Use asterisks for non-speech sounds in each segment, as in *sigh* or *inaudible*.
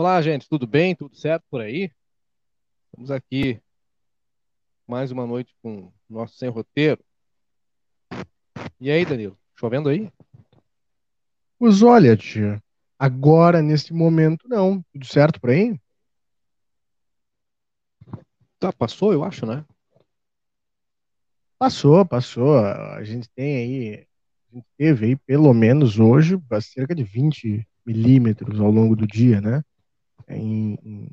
Olá, gente, tudo bem? Tudo certo por aí? Estamos aqui mais uma noite com o nosso sem roteiro. E aí, Danilo, chovendo aí? Pois olha, tia, agora nesse momento não. Tudo certo por aí? Tá, passou, eu acho, né? Passou, passou. A gente tem aí, a gente teve aí pelo menos hoje cerca de 20 milímetros ao longo do dia, né? Em,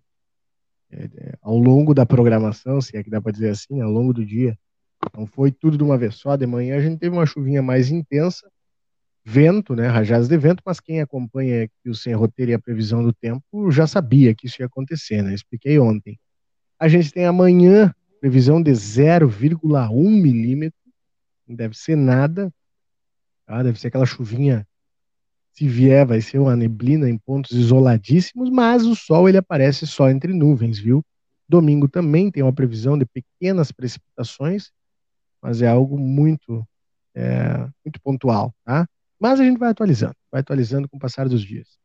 é, é, ao longo da programação, se é que dá para dizer assim, ao longo do dia. Não foi tudo de uma vez só. De manhã a gente teve uma chuvinha mais intensa, vento, né, rajadas de vento, mas quem acompanha aqui o Sem Roteiro e a previsão do tempo já sabia que isso ia acontecer, né? Expliquei ontem. A gente tem amanhã previsão de 0,1 milímetro, não deve ser nada, tá? deve ser aquela chuvinha se vier, vai ser uma neblina em pontos isoladíssimos, mas o sol ele aparece só entre nuvens, viu? Domingo também tem uma previsão de pequenas precipitações, mas é algo muito, é, muito pontual, tá? Mas a gente vai atualizando, vai atualizando com o passar dos dias.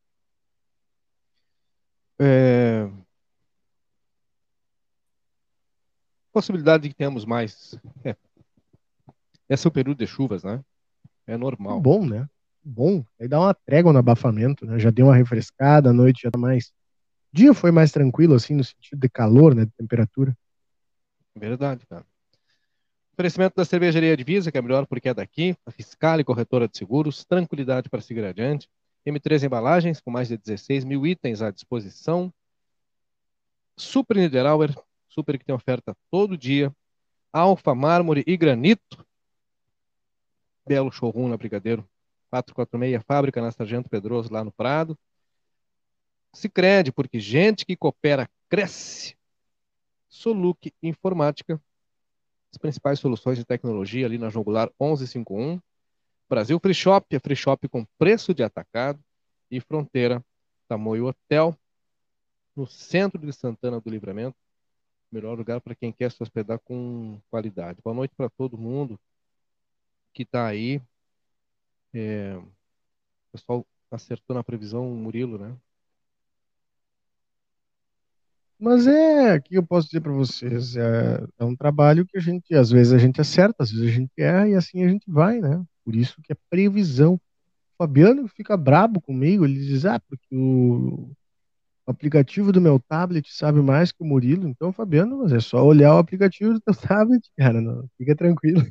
É... Possibilidade de que tenhamos mais. É. Esse é o período de chuvas, né? É normal. Bom, né? Bom. Aí dá uma trégua no abafamento, né? Já deu uma refrescada, a noite já tá mais. O dia foi mais tranquilo, assim, no sentido de calor, né? De temperatura. Verdade, cara. Oferecimento da cervejaria Divisa, que é melhor porque é daqui, a fiscal e corretora de seguros, tranquilidade para seguir adiante. M3 Embalagens, com mais de 16 mil itens à disposição. Super Niederauer, super que tem oferta todo dia. Alfa, mármore e granito. Belo showroom na Brigadeiro 446, fábrica na Sargento Pedroso, lá no Prado. Se crede, porque gente que coopera cresce. Soluc Informática, as principais soluções de tecnologia ali na Jogular 1151. Brasil Free Shop, é Free Shop com preço de atacado. E Fronteira, Tamoio Hotel, no centro de Santana do Livramento. Melhor lugar para quem quer se hospedar com qualidade. Boa noite para todo mundo que está aí é, o pessoal acertou na previsão o Murilo, né? Mas é, o que eu posso dizer para vocês? É, é, um trabalho que a gente, às vezes a gente acerta, às vezes a gente erra e assim a gente vai, né? Por isso que é previsão. O Fabiano fica brabo comigo, ele diz, ah, porque o, o aplicativo do meu tablet sabe mais que o Murilo. Então, Fabiano, mas é só olhar o aplicativo do teu *laughs* tablet, cara, não, fica tranquilo.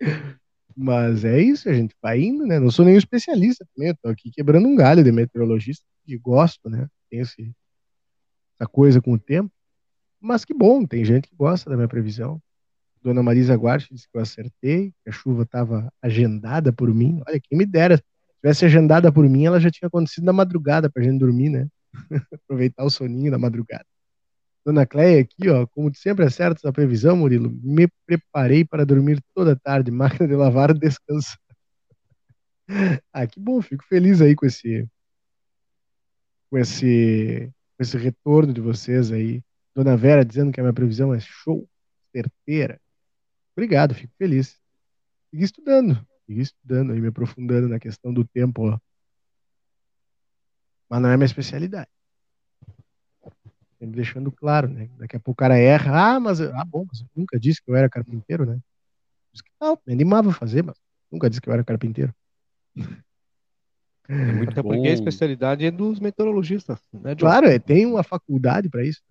*laughs* Mas é isso, a gente vai indo, né? Não sou nenhum especialista também, eu tô aqui quebrando um galho de meteorologista, que gosto, né? Tem esse, essa coisa com o tempo. Mas que bom, tem gente que gosta da minha previsão. Dona Marisa Guarte disse que eu acertei, que a chuva estava agendada por mim. Olha, quem me dera. Se tivesse agendada por mim, ela já tinha acontecido na madrugada pra gente dormir, né? *laughs* Aproveitar o soninho da madrugada. Dona Cleia aqui, ó, como sempre acerta essa previsão, Murilo, me preparei para dormir toda tarde, *laughs* máquina de lavar, descansar. ah, que bom, fico feliz aí com esse com esse com esse retorno de vocês aí. Dona Vera dizendo que a minha previsão é show, certeira. Obrigado, fico feliz. Segui estudando, segui estudando aí, me aprofundando na questão do tempo, ó. Mas não é minha especialidade. Sempre deixando claro, né? Daqui a pouco o cara erra. Ah, mas. Ah, bom, mas eu nunca disse que eu era carpinteiro, né? Não, me animava a fazer, mas nunca disse que eu era carpinteiro. É muito Até bom. porque a especialidade é dos meteorologistas, né, Claro, é, tem uma faculdade para isso.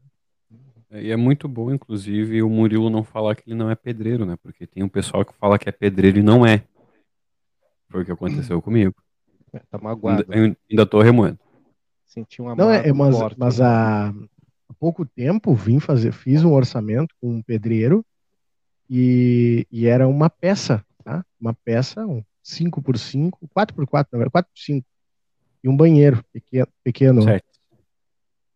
É, e é muito bom, inclusive, o Murilo não falar que ele não é pedreiro, né? Porque tem um pessoal que fala que é pedreiro e não é. Foi o que aconteceu comigo. É, tá magoado. Ainda, ainda tô remoendo. Senti uma Não, é, mas, forte, mas a, há pouco tempo vim fazer, fiz um orçamento com um pedreiro e, e era uma peça, tá? Uma peça, um 5x5, 4x4, na verdade, 4x5. E um banheiro pequeno. pequeno. Certo.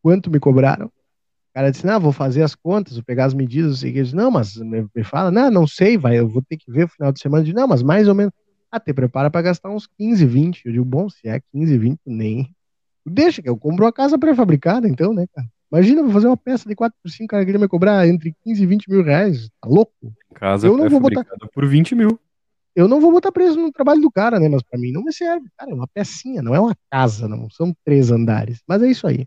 Quanto me cobraram? O cara disse, não, vou fazer as contas, vou pegar as medidas, e disse, não, mas me, fala, não, não sei, vai, eu vou ter que ver no final de semana. de não, mas mais ou menos, ah, te prepara para gastar uns 15, 20. Eu digo, bom, se é 15, 20, nem. Deixa que eu compro a casa pré-fabricada, então, né, cara? Imagina, vou fazer uma peça de 4 por 5, o cara queria me cobrar entre 15 e 20 mil reais. Tá louco? Casa eu não é vou botar por 20 mil. Eu não vou botar preso no trabalho do cara, né? Mas para mim não me serve. Cara, é uma pecinha, não é uma casa, não. São três andares. Mas é isso aí.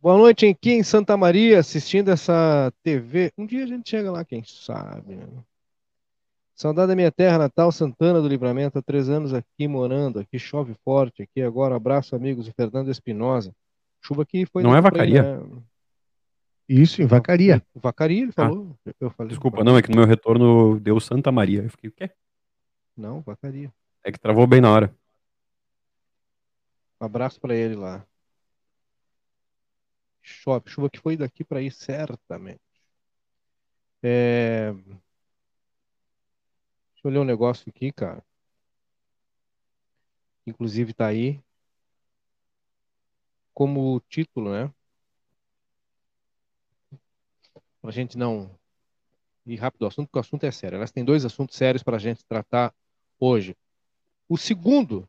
Boa noite aqui em Santa Maria, assistindo essa TV. Um dia a gente chega lá, quem sabe. Né? Saudade da minha terra natal, Santana do Livramento, há três anos aqui morando. Aqui chove forte, aqui agora. Abraço, amigos, de Fernando Espinosa. Chuva aqui foi. Não é vacaria? né? Isso, em Vacaria. Vacaria, ele falou. Ah, eu falei desculpa, não, é que no meu retorno deu Santa Maria. Eu fiquei, o quê? Não, Vacaria. É que travou bem na hora. Um abraço para ele lá. Chove, chuva que foi daqui para aí, certamente. É... Eu ler um negócio aqui, cara. Inclusive tá aí como título, né? Para a gente não ir rápido ao assunto, porque o assunto é sério. Elas têm dois assuntos sérios para a gente tratar hoje. O segundo,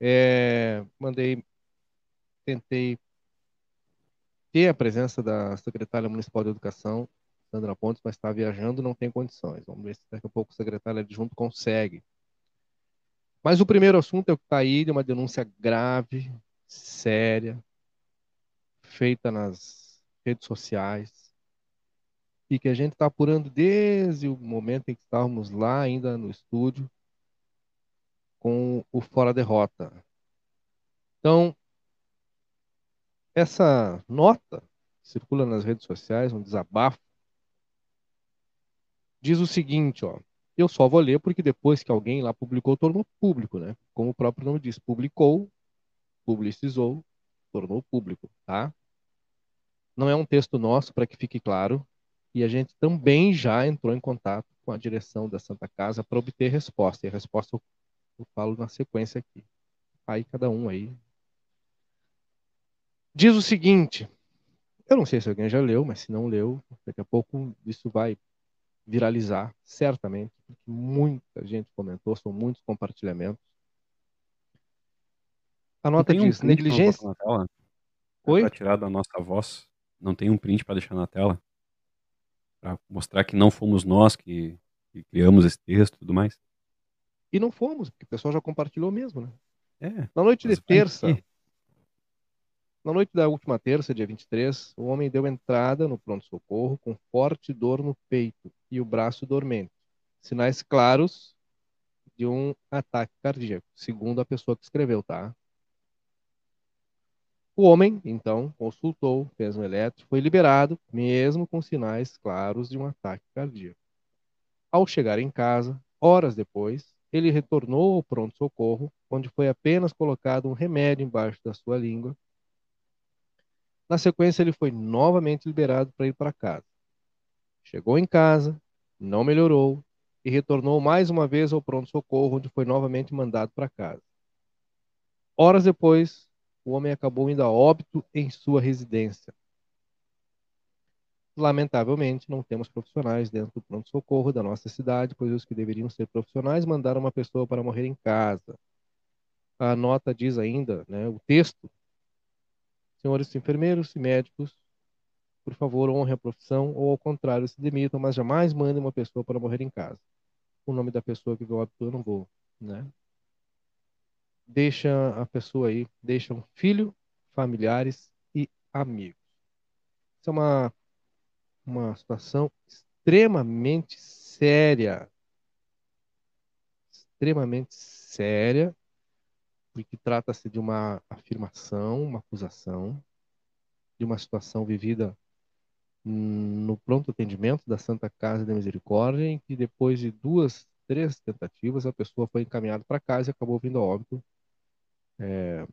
é, mandei, tentei ter a presença da secretária municipal de educação, Sandra Pontes, mas está viajando, não tem condições. Vamos ver se daqui a pouco o secretário adjunto consegue. Mas o primeiro assunto é o que está aí, de uma denúncia grave, séria, feita nas redes sociais, e que a gente está apurando desde o momento em que estávamos lá ainda no estúdio, com o Fora Derrota. Então, essa nota circula nas redes sociais, um desabafo, diz o seguinte, ó. Eu só vou ler porque depois que alguém lá publicou, tornou público, né? Como o próprio nome diz, publicou, publicizou, tornou público, tá? Não é um texto nosso, para que fique claro, e a gente também já entrou em contato com a direção da Santa Casa para obter resposta. E a resposta eu falo na sequência aqui. Aí cada um aí. Diz o seguinte. Eu não sei se alguém já leu, mas se não leu, daqui a pouco isso vai viralizar, certamente, porque muita gente comentou, são muitos compartilhamentos. A nota um diz: negligência. Na tela? Oi? Para tirar da nossa voz, não tem um print para deixar na tela? Para mostrar que não fomos nós que, que criamos esse texto e tudo mais? E não fomos, porque o pessoal já compartilhou mesmo, né? É, na noite de terça, na noite da última terça, dia 23, o homem deu entrada no pronto-socorro com forte dor no peito e o braço dormente. Sinais claros de um ataque cardíaco, segundo a pessoa que escreveu, tá? O homem, então, consultou, fez um elétrico, foi liberado, mesmo com sinais claros de um ataque cardíaco. Ao chegar em casa, horas depois, ele retornou ao pronto-socorro, onde foi apenas colocado um remédio embaixo da sua língua. Na sequência, ele foi novamente liberado para ir para casa. Chegou em casa, não melhorou e retornou mais uma vez ao pronto-socorro, onde foi novamente mandado para casa. Horas depois, o homem acabou indo a óbito em sua residência. Lamentavelmente, não temos profissionais dentro do pronto-socorro da nossa cidade, pois os que deveriam ser profissionais mandaram uma pessoa para morrer em casa. A nota diz ainda, né, o texto, senhores enfermeiros e médicos, por favor, honrem a profissão ou, ao contrário, se demitam, mas jamais mandem uma pessoa para morrer em casa. O nome da pessoa que veio óbito eu não vou, né? Deixa a pessoa aí, deixa um filho, familiares e amigos. Isso é uma uma situação extremamente séria. Extremamente séria, porque trata-se de uma afirmação, uma acusação, de uma situação vivida no pronto atendimento da Santa Casa da Misericórdia, em que depois de duas, três tentativas, a pessoa foi encaminhada para casa e acabou vindo a óbito. É,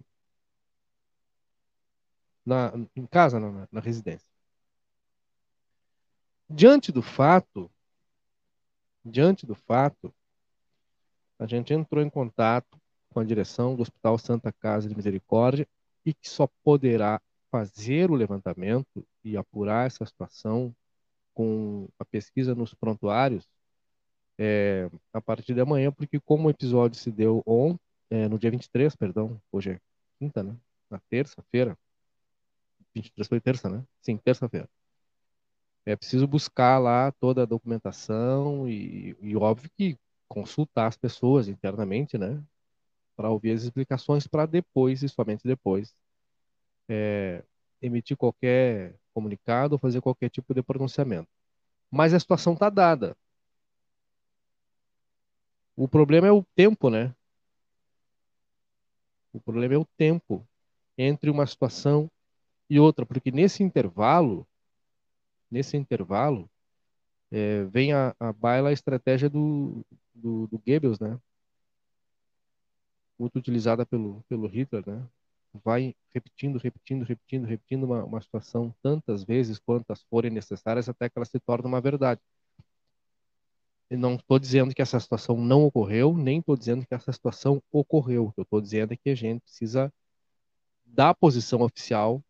na, em casa, na, na residência. Diante do fato, diante do fato, a gente entrou em contato com a direção do Hospital Santa Casa de Misericórdia e que só poderá fazer o levantamento e apurar essa situação com a pesquisa nos prontuários é, a partir de amanhã, porque como o episódio se deu ontem, é, no dia 23, perdão, hoje é quinta, né? Na terça-feira. 23 foi terça, né? Sim, terça-feira. É preciso buscar lá toda a documentação e, e óbvio que consultar as pessoas internamente, né? Para ouvir as explicações para depois e somente depois é, emitir qualquer comunicado ou fazer qualquer tipo de pronunciamento. Mas a situação está dada. O problema é o tempo, né? O problema é o tempo entre uma situação e outra, porque nesse intervalo, nesse intervalo, é, vem a, a baila a estratégia do, do, do Goebbels, né? Muito utilizada pelo, pelo Hitler, né? Vai repetindo, repetindo, repetindo, repetindo uma, uma situação tantas vezes quantas forem necessárias até que ela se torne uma verdade. Eu não estou dizendo que essa situação não ocorreu, nem estou dizendo que essa situação ocorreu. O que eu estou dizendo é que a gente precisa da posição oficial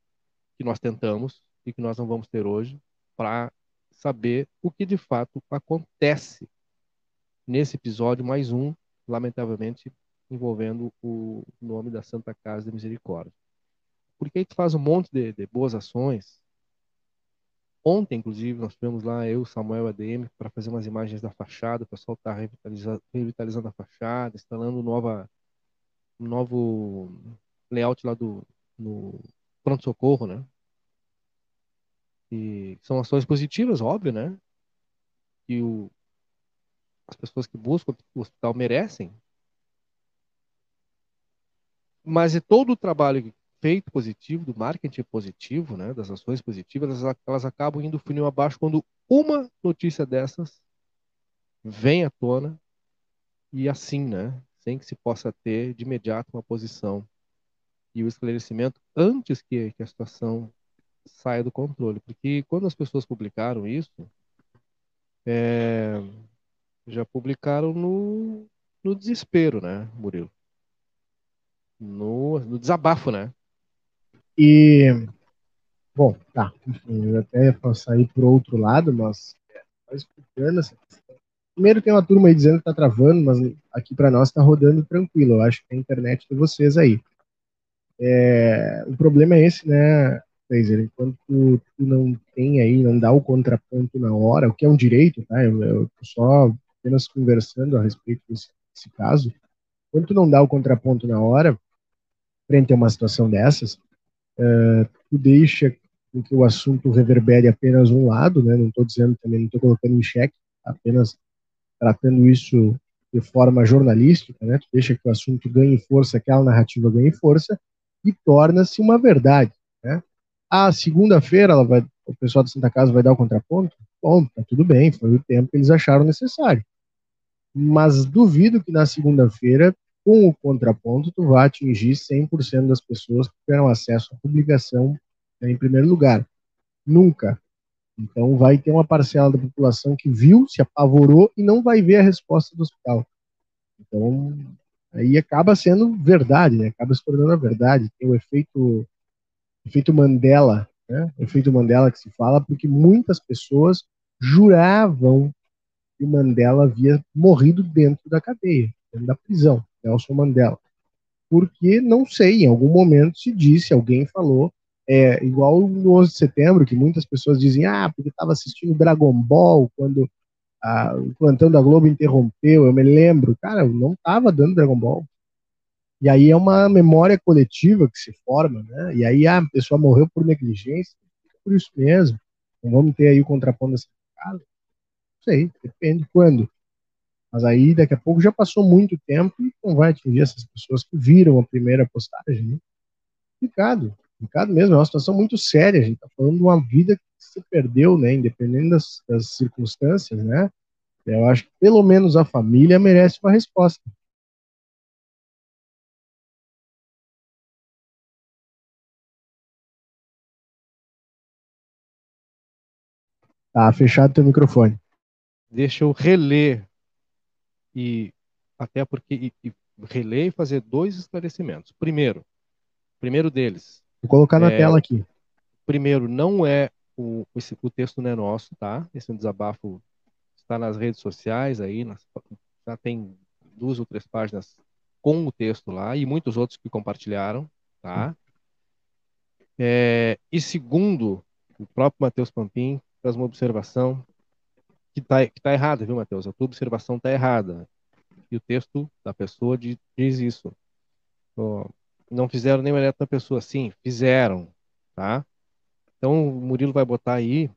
que nós tentamos e que nós não vamos ter hoje para saber o que de fato acontece nesse episódio mais um, lamentavelmente envolvendo o nome da Santa Casa de Misericórdia. Porque aí tu faz um monte de, de boas ações. Ontem, inclusive, nós tivemos lá eu, Samuel ADM, para fazer umas imagens da fachada. O pessoal está revitalizando, revitalizando a fachada, instalando nova, um novo layout lá do no pronto-socorro, né? E são ações positivas, óbvio, né? Que o, as pessoas que buscam o hospital merecem. Mas é todo o trabalho feito positivo, do marketing positivo, né, das ações positivas, elas, elas acabam indo funil abaixo quando uma notícia dessas vem à tona e assim, né, sem que se possa ter de imediato uma posição e o esclarecimento antes que, que a situação saia do controle. Porque quando as pessoas publicaram isso, é, já publicaram no, no desespero, né, Murilo? No, no desabafo, né? E, bom, tá. Enfim, eu até aí por outro lado, mas é. Primeiro tem uma turma aí dizendo que tá travando, mas aqui para nós tá rodando tranquilo. Eu acho que a internet de vocês aí. É, o problema é esse, né, Fraser? Enquanto tu, tu, não tem aí, não dá o contraponto na hora, o que é um direito, tá? Eu, eu tô só apenas conversando a respeito desse, desse caso. Quando tu não dá o contraponto na hora, frente a uma situação dessas, uh, tu deixa que o assunto reverbere apenas um lado, né? Não estou dizendo também, não estou colocando em xeque, apenas tratando isso de forma jornalística, né? Tu deixa que o assunto ganhe força, aquela narrativa ganhe força, e torna-se uma verdade. Né? A segunda-feira o pessoal da Santa Casa vai dar o contraponto? Bom, tá tudo bem, foi o tempo que eles acharam necessário. Mas duvido que na segunda-feira, com o contraponto, tu vá atingir 100% das pessoas que tiveram acesso à publicação né, em primeiro lugar. Nunca. Então vai ter uma parcela da população que viu, se apavorou e não vai ver a resposta do hospital. Então aí acaba sendo verdade, né? acaba se tornando a verdade. Tem o efeito, efeito Mandela, né? o efeito Mandela que se fala, porque muitas pessoas juravam que o Mandela havia morrido dentro da cadeia, dentro da prisão, Nelson Mandela. Porque, não sei, em algum momento se disse, alguém falou, é igual no 11 de setembro, que muitas pessoas dizem, ah, porque estava assistindo Dragon Ball quando a, o plantão da Globo interrompeu, eu me lembro, cara, eu não tava dando Dragon Ball. E aí é uma memória coletiva que se forma, né? E aí ah, a pessoa morreu por negligência, por isso mesmo. Não vamos ter aí o contraponto dessa cara. Não sei, depende quando. Mas aí daqui a pouco já passou muito tempo e não vai atingir essas pessoas que viram a primeira postagem. Né? Complicado, complicado mesmo, é uma situação muito séria. A gente está falando de uma vida que se perdeu, né? Independente das, das circunstâncias, né? Eu acho que pelo menos a família merece uma resposta. Tá fechado teu microfone. Deixa eu reler e até porque e, e reler e fazer dois esclarecimentos. Primeiro, primeiro deles. Vou colocar na é, tela aqui. Primeiro, não é o, esse, o texto não é nosso, tá? Esse é um desabafo está nas redes sociais aí, nas, já tem duas ou três páginas com o texto lá e muitos outros que compartilharam, tá? É, e segundo, o próprio Matheus Pampim faz uma observação que está tá errada, viu, Matheus? A tua observação está errada. E o texto da pessoa diz, diz isso. não fizeram nenhum eletro da pessoa. Sim, fizeram, tá? Então o Murilo vai botar aí.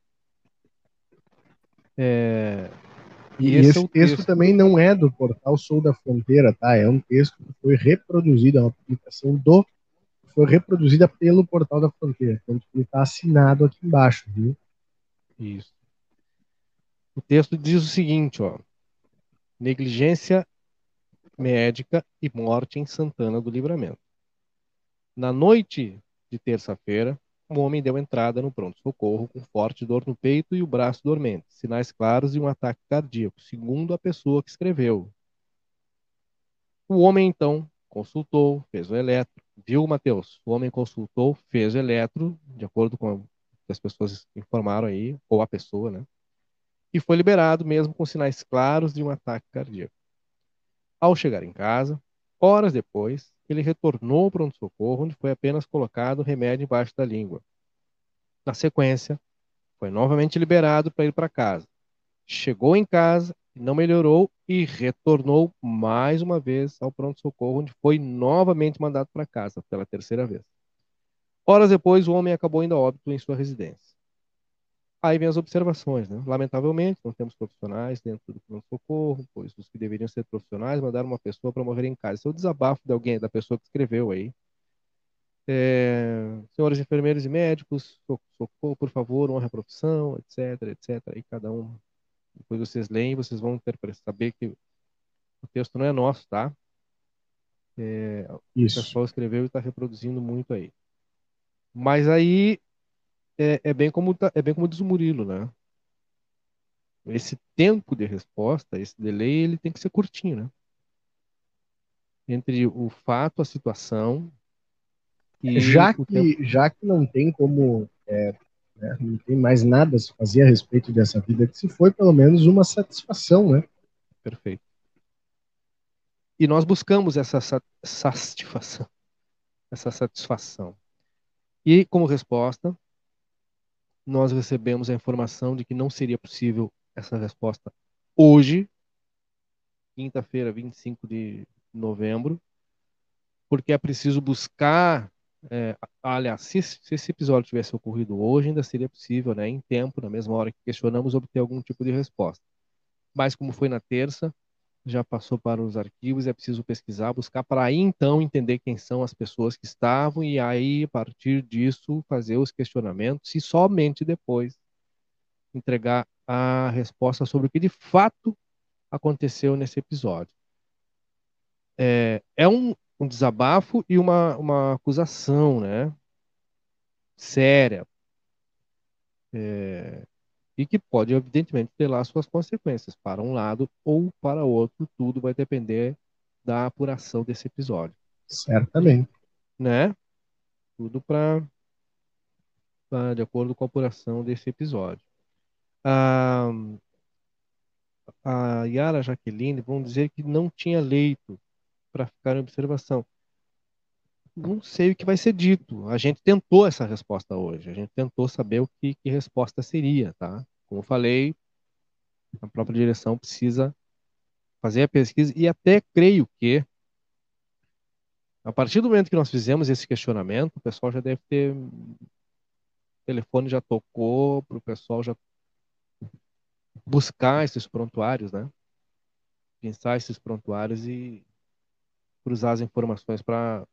É, e, e esse, esse é texto também não é do portal Sou da Fronteira, tá? É um texto que foi reproduzido, é uma publicação do foi reproduzida pelo portal da Fronteira. Então ele está assinado aqui embaixo, viu? Isso. O texto diz o seguinte, ó: negligência médica e morte em Santana do Livramento. Na noite de terça-feira, um homem deu entrada no pronto-socorro com forte dor no peito e o braço dormente, sinais claros de um ataque cardíaco, segundo a pessoa que escreveu. O homem então consultou, fez o eletro, viu, Matheus? O homem consultou, fez o eletro, de acordo com o que as pessoas informaram aí, ou a pessoa, né? E foi liberado mesmo com sinais claros de um ataque cardíaco. Ao chegar em casa, horas depois, ele retornou ao pronto-socorro, onde foi apenas colocado remédio embaixo da língua. Na sequência, foi novamente liberado para ir para casa. Chegou em casa, não melhorou e retornou mais uma vez ao pronto-socorro, onde foi novamente mandado para casa pela terceira vez. Horas depois, o homem acabou indo a óbito em sua residência. Aí vem as observações, né? Lamentavelmente, não temos profissionais dentro do pronto-socorro, pois os que deveriam ser profissionais mandaram uma pessoa para morrer em casa. Esse é o desabafo de alguém, da pessoa que escreveu aí. É, senhores enfermeiros e médicos, socorro, por favor, honra a profissão, etc, etc. E cada um, depois vocês leem, vocês vão ter para saber que o texto não é nosso, tá? É, Isso. O pessoal escreveu e está reproduzindo muito aí. Mas aí é, é, bem como tá, é bem como diz o Murilo, né? Esse tempo de resposta, esse delay, ele tem que ser curtinho, né? Entre o fato, a situação e já que tempo... já que não tem como é, né, não tem mais nada a se fazer a respeito dessa vida que se foi pelo menos uma satisfação, né? Perfeito. E nós buscamos essa satisfação, essa satisfação. E como resposta, nós recebemos a informação de que não seria possível essa resposta hoje, quinta-feira, 25 de novembro, porque é preciso buscar. É, aliás, se, se, esse episódio tivesse ocorrido hoje, ainda seria possível, né, em tempo, na mesma hora que questionamos, obter algum tipo de resposta. Mas, como foi na terça, já passou para os arquivos, é preciso pesquisar, buscar para aí então entender quem são as pessoas que estavam e aí a partir disso fazer os questionamentos e somente depois entregar a resposta sobre o que de fato aconteceu nesse episódio. É, é um, um desabafo e uma, uma acusação, né? Séria. É, e que pode, evidentemente, ter lá suas consequências para um lado ou para outro. Tudo vai depender da apuração desse episódio. Certamente. Né? Tudo para de acordo com a apuração desse episódio. A, a Yara Jaqueline vão dizer que não tinha leito para ficar em observação não sei o que vai ser dito. A gente tentou essa resposta hoje. A gente tentou saber o que, que resposta seria, tá? Como eu falei, a própria direção precisa fazer a pesquisa e até creio que a partir do momento que nós fizemos esse questionamento, o pessoal já deve ter o telefone já tocou para o pessoal já buscar esses prontuários, né? Pensar esses prontuários e cruzar as informações para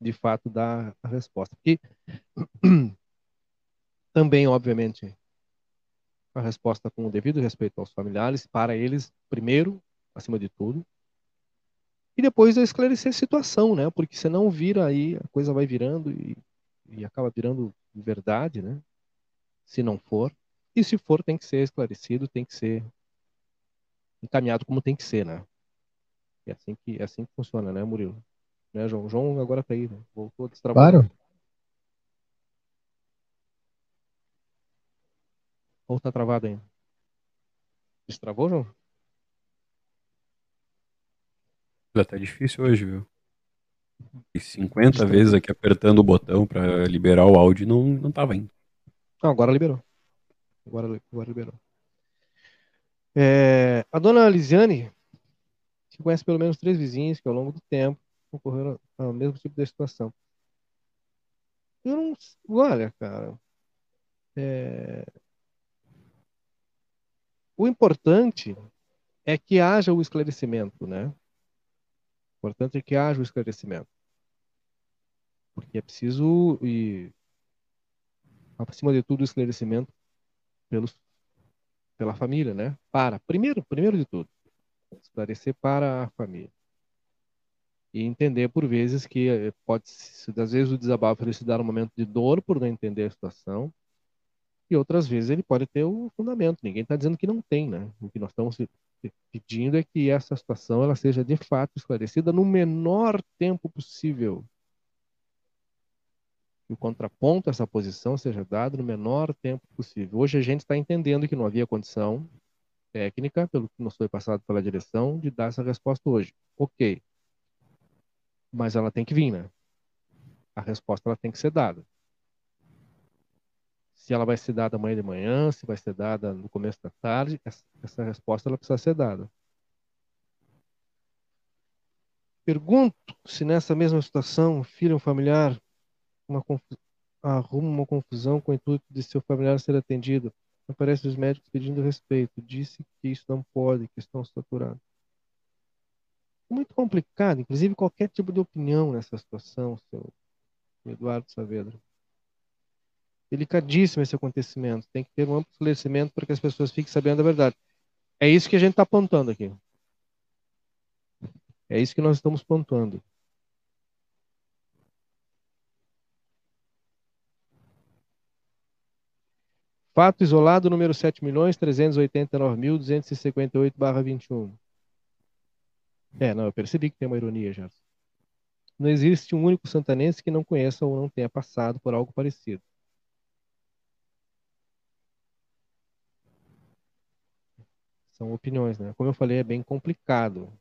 de fato dar a resposta. E *clears throat* também, obviamente, a resposta com o devido respeito aos familiares, para eles, primeiro, acima de tudo, e depois esclarecer a situação, né? Porque senão vira aí, a coisa vai virando e, e acaba virando verdade, né? Se não for. E se for, tem que ser esclarecido, tem que ser encaminhado como tem que ser, né? É assim que, é assim que funciona, né, Murilo? Né, João? João agora tá aí, né? Voltou a destravar. Claro. Ou tá travado ainda? Destravou, João? Já tá difícil hoje, viu? E 50 vezes aqui apertando o botão para liberar o áudio não, não tava indo. Não, agora liberou. Agora, agora liberou. É, a dona Lisiane que conhece pelo menos três vizinhos que ao longo do tempo ocorreram ao mesmo tipo de situação. Eu não. Olha, cara. é... o importante é que haja o esclarecimento, né? O importante é que haja o esclarecimento. Porque é preciso, e acima de tudo, o esclarecimento pelos, pela família, né? Para, primeiro, primeiro de tudo, esclarecer para a família. E entender, por vezes, que eh, pode, às vezes, o desabafo ele se dar um momento de dor por não entender a situação, e outras vezes ele pode ter o fundamento. Ninguém está dizendo que não tem, né? O que nós estamos pedindo é que essa situação ela seja de fato esclarecida no menor tempo possível. Que o contraponto a essa posição seja dado no menor tempo possível. Hoje a gente está entendendo que não havia condição técnica, pelo que nos foi passado pela direção, de dar essa resposta hoje. Ok. Mas ela tem que vir, né? A resposta ela tem que ser dada se ela vai ser dada amanhã de manhã, se vai ser dada no começo da tarde, essa, resposta ela precisa ser dada. Pergunto se nessa mesma situação, filho ou familiar uma arruma uma confusão com o intuito de seu familiar ser atendido. Aparecem os médicos pedindo respeito. Disse que isso não pode, que estão saturados. Muito complicado, inclusive qualquer tipo de opinião nessa situação, seu Eduardo Saavedra delicadíssimo esse acontecimento. Tem que ter um amplo esclarecimento para que as pessoas fiquem sabendo a verdade. É isso que a gente está apontando aqui. É isso que nós estamos pontuando. Fato isolado número 7.389.258/21. É, não, eu percebi que tem uma ironia já. Não existe um único santanense que não conheça ou não tenha passado por algo parecido. São opiniões, né? Como eu falei, é bem complicado.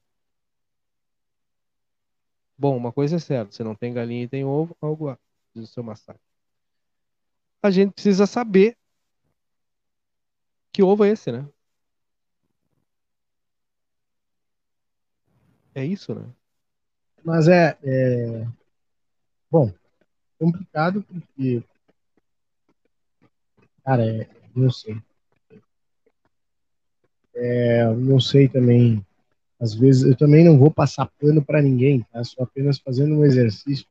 Bom, uma coisa é certa, você não tem galinha e tem ovo, algo diz o seu massacre. A gente precisa saber que ovo é esse, né? É isso, né? Mas é, é... bom, complicado porque cara, é, não sei. É, não sei também, às vezes eu também não vou passar pano para ninguém, tá? Só apenas fazendo um exercício.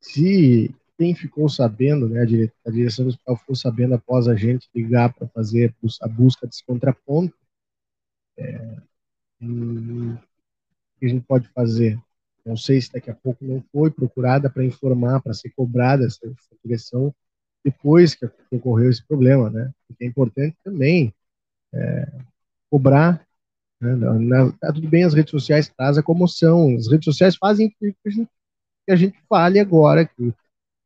Se quem ficou sabendo, né, a, dire a direção do hospital ficou sabendo após a gente ligar para fazer a busca desse contraponto, é, que a gente pode fazer? Não sei se daqui a pouco não foi procurada para informar, para ser cobrada essa, direção depois que ocorreu esse problema, né? Porque é importante também é, cobrar. Né? Na, tá tudo bem, as redes sociais trazem a comoção, as redes sociais fazem que a gente fale agora, que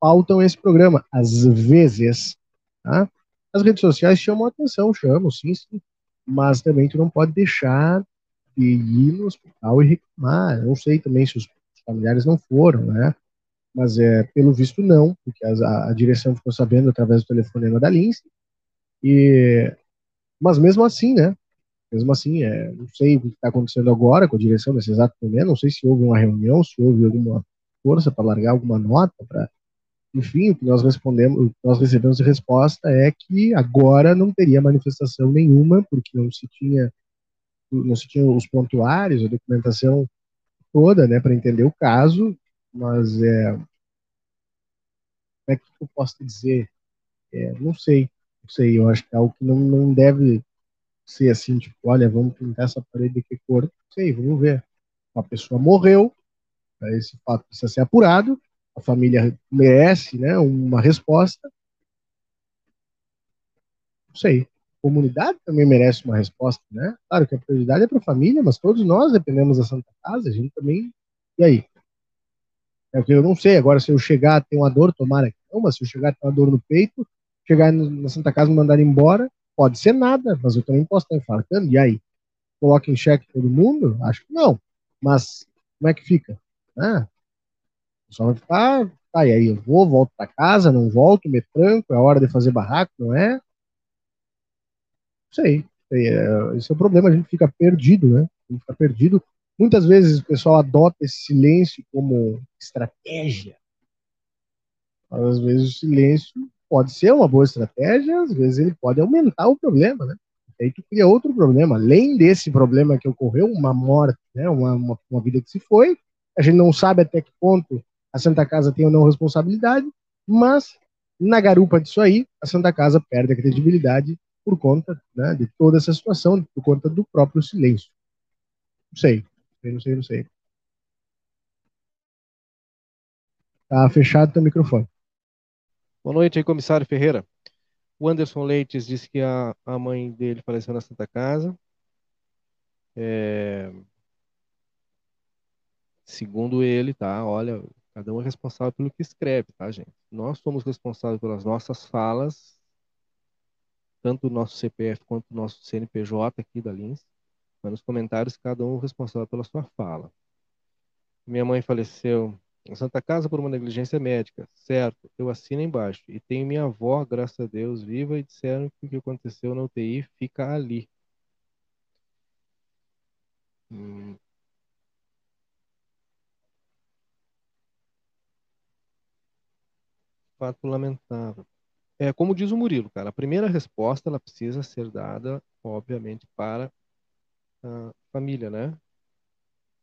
faltam esse programa. Às vezes, tá? as redes sociais chamam a atenção, chamam, sim, sim, mas também tu não pode deixar de ir no hospital e reclamar. Eu não sei também se os familiares não foram, né? Mas é, pelo visto não, porque a, a direção ficou sabendo através do telefonema da Lindsay. E, mas mesmo assim, né? Mesmo assim, é, não sei o que está acontecendo agora com a direção nesse exato momento, não sei se houve uma reunião, se houve alguma força para largar alguma nota, para enfim, o que nós respondemos, nós recebemos de resposta é que agora não teria manifestação nenhuma, porque não se tinha não se tinha os pontuários, a documentação toda, né, para entender o caso, mas é como é que eu posso dizer? É, não sei, não sei, eu acho que é algo que não, não deve ser assim, tipo, olha, vamos pintar essa parede de que cor? Não sei, vamos ver. Uma pessoa morreu, né, esse fato precisa ser apurado, a família merece né, uma resposta. Não sei. Comunidade também merece uma resposta, né? Claro que a prioridade é para a família, mas todos nós dependemos da Santa Casa, a gente também. E aí? É que eu não sei, agora se eu chegar a ter uma dor, tomara que não, mas se eu chegar a ter uma dor no peito, chegar na Santa Casa e mandar embora, Pode ser nada, mas eu também posso estar infartando. E aí? Coloca em xeque todo mundo? Acho que não. Mas como é que fica? Ah, só vai ficar. Tá, e aí eu vou, volto para casa, não volto, me tranco, é hora de fazer barraco, não é? Sei. É, esse é o problema, a gente fica perdido, né? A gente fica perdido. Muitas vezes o pessoal adota esse silêncio como estratégia. Às vezes o silêncio pode ser uma boa estratégia, às vezes ele pode aumentar o problema, né? Aí tu cria outro problema, além desse problema que ocorreu, uma morte, né? Uma, uma, uma vida que se foi, a gente não sabe até que ponto a Santa Casa tem ou não responsabilidade, mas na garupa disso aí, a Santa Casa perde a credibilidade por conta né, de toda essa situação, por conta do próprio silêncio. Não sei, não sei, não sei. Tá fechado teu microfone. Boa noite aí, comissário Ferreira. O Anderson Leites disse que a, a mãe dele faleceu na Santa Casa. É... Segundo ele, tá? Olha, cada um é responsável pelo que escreve, tá, gente? Nós somos responsáveis pelas nossas falas, tanto o nosso CPF quanto o nosso CNPJ aqui da Lins. Mas nos comentários, cada um responsável pela sua fala. Minha mãe faleceu na Santa Casa por uma negligência médica, certo? Eu assino embaixo. E tenho minha avó, graças a Deus, viva, e disseram que o que aconteceu na UTI fica ali. Hum. Fato lamentável. É como diz o Murilo, cara. A primeira resposta ela precisa ser dada, obviamente, para a família, né?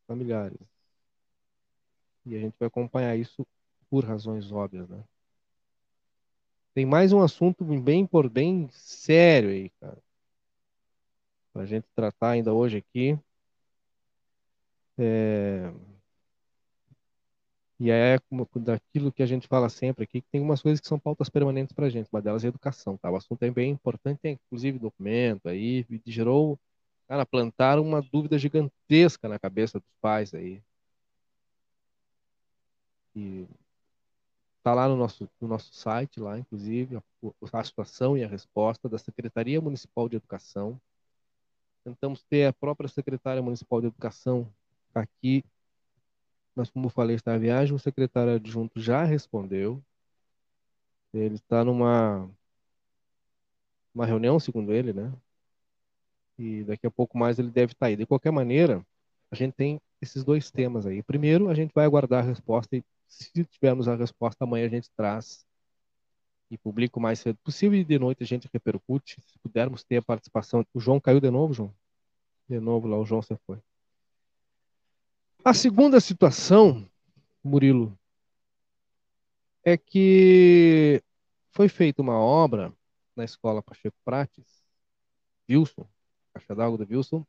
Familiares. E a gente vai acompanhar isso por razões óbvias, né? Tem mais um assunto bem por bem sério aí, cara. Pra gente tratar ainda hoje aqui. É... E é daquilo que a gente fala sempre aqui, que tem umas coisas que são pautas permanentes pra gente. Uma delas é educação, tá? O assunto é bem importante, tem inclusive documento aí, gerou, cara, plantaram uma dúvida gigantesca na cabeça dos pais aí que está lá no nosso, no nosso site, lá, inclusive, a, a situação e a resposta da Secretaria Municipal de Educação. Tentamos ter a própria Secretária Municipal de Educação aqui, mas como falei, está a viagem, o secretário adjunto já respondeu. Ele está numa uma reunião, segundo ele, né? E daqui a pouco mais ele deve estar aí. De qualquer maneira, a gente tem esses dois temas aí. Primeiro, a gente vai aguardar a resposta e se tivermos a resposta amanhã, a gente traz e publica o mais cedo possível e de noite a gente repercute. Se pudermos ter a participação. O João caiu de novo, João? De novo lá, o João você foi. A segunda situação, Murilo, é que foi feita uma obra na escola Pacheco Prates, Wilson, caixa d'água do Wilson,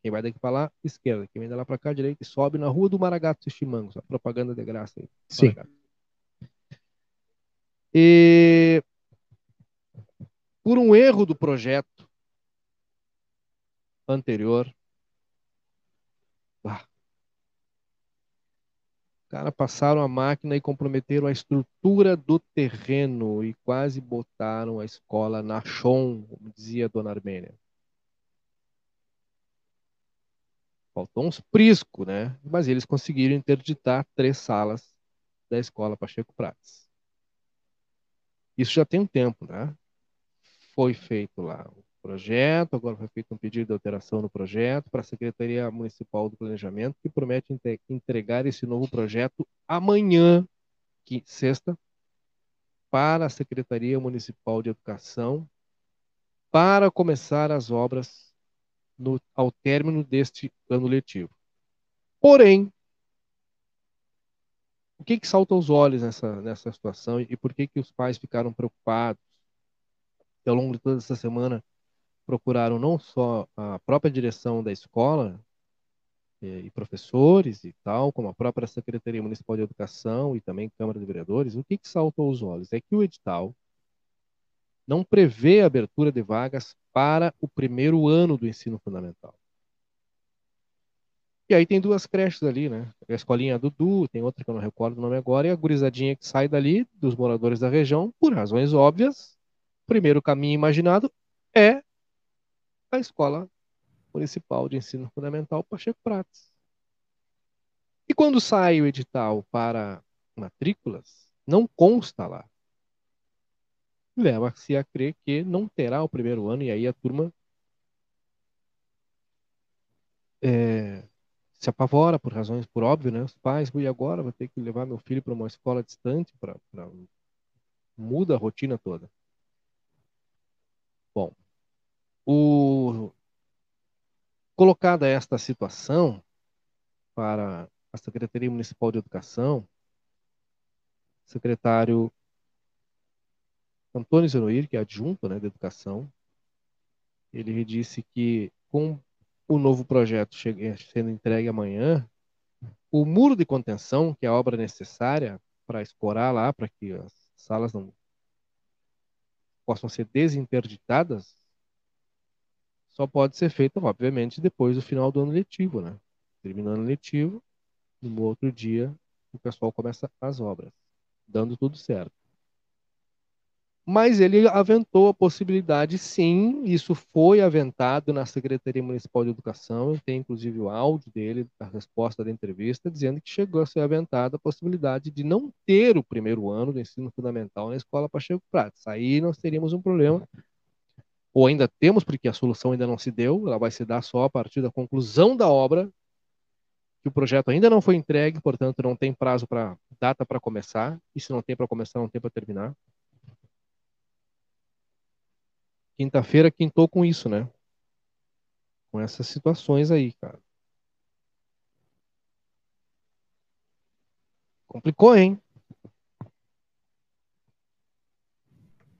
quem vai daqui para lá, esquerda. Quem vem de lá para cá, direita, e sobe na rua do Maragato Chimangos. A propaganda de graça aí. Sim. Maragato. E por um erro do projeto anterior, ah, cara, passaram a máquina e comprometeram a estrutura do terreno e quase botaram a escola na chão, como dizia a dona Armênia. Faltou uns prisco, né? Mas eles conseguiram interditar três salas da escola Pacheco Prates. Isso já tem um tempo, né? Foi feito lá o projeto, agora foi feito um pedido de alteração no projeto para a Secretaria Municipal do Planejamento, que promete entregar esse novo projeto amanhã, que, sexta, para a Secretaria Municipal de Educação, para começar as obras no, ao término deste ano letivo. Porém, o que, que salta aos olhos nessa, nessa situação e por que, que os pais ficaram preocupados? Ao longo de toda essa semana procuraram não só a própria direção da escola eh, e professores e tal, como a própria Secretaria Municipal de Educação e também Câmara de Vereadores, o que, que salta aos olhos? É que o edital não prevê abertura de vagas para o primeiro ano do ensino fundamental. E aí tem duas creches ali, né? A escolinha Dudu, tem outra que eu não recordo o nome agora, e a gurizadinha que sai dali, dos moradores da região, por razões óbvias. O primeiro caminho imaginado é a Escola Municipal de Ensino Fundamental Pacheco Prates. E quando sai o edital para matrículas, não consta lá leva-se a crer que não terá o primeiro ano, e aí a turma é, se apavora por razões, por óbvio, né? Os pais, e agora vou ter que levar meu filho para uma escola distante para Muda a rotina toda. Bom, o... colocada esta situação para a Secretaria Municipal de Educação, secretário Antônio Zenoir, que é adjunto né, de Educação, ele disse que com o novo projeto sendo entregue amanhã, o muro de contenção, que é a obra necessária para escorar lá, para que as salas não possam ser desinterditadas, só pode ser feito, obviamente, depois do final do ano letivo, né? Terminando o letivo, no outro dia, o pessoal começa as obras, dando tudo certo. Mas ele aventou a possibilidade, sim, isso foi aventado na Secretaria Municipal de Educação, tem inclusive o áudio dele, a resposta da entrevista, dizendo que chegou a ser aventada a possibilidade de não ter o primeiro ano do ensino fundamental na escola Pacheco Prates. Aí nós teríamos um problema, ou ainda temos, porque a solução ainda não se deu, ela vai se dar só a partir da conclusão da obra, que o projeto ainda não foi entregue, portanto não tem prazo para data para começar, e se não tem para começar, não tem para terminar. quinta-feira quintou com isso, né? Com essas situações aí, cara. Complicou, hein?